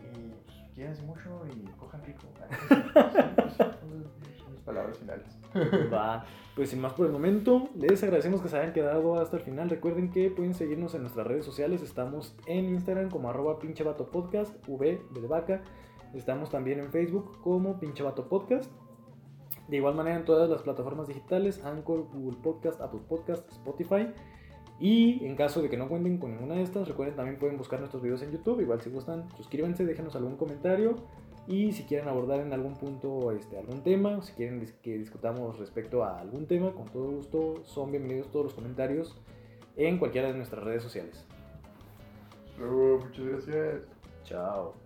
[SPEAKER 2] Y pues quédense mucho y cojan rico. *laughs* Palabras finales. *laughs*
[SPEAKER 1] Va, *laughs* pues sin más por el momento, les agradecemos que se hayan quedado hasta el final. Recuerden que pueden seguirnos en nuestras redes sociales. Estamos en Instagram como arroba pinche vato podcast, V de vaca. Estamos también en Facebook como pinche vato podcast. De igual manera en todas las plataformas digitales, Anchor, Google Podcast, Apple Podcast, Spotify. Y en caso de que no cuenten con ninguna de estas, recuerden también pueden buscar nuestros videos en YouTube. Igual si gustan, suscríbanse, déjenos algún comentario. Y si quieren abordar en algún punto este, algún tema, si quieren que discutamos respecto a algún tema, con todo gusto son bienvenidos todos los comentarios en cualquiera de nuestras redes sociales.
[SPEAKER 2] Luego, muchas gracias.
[SPEAKER 1] Chao.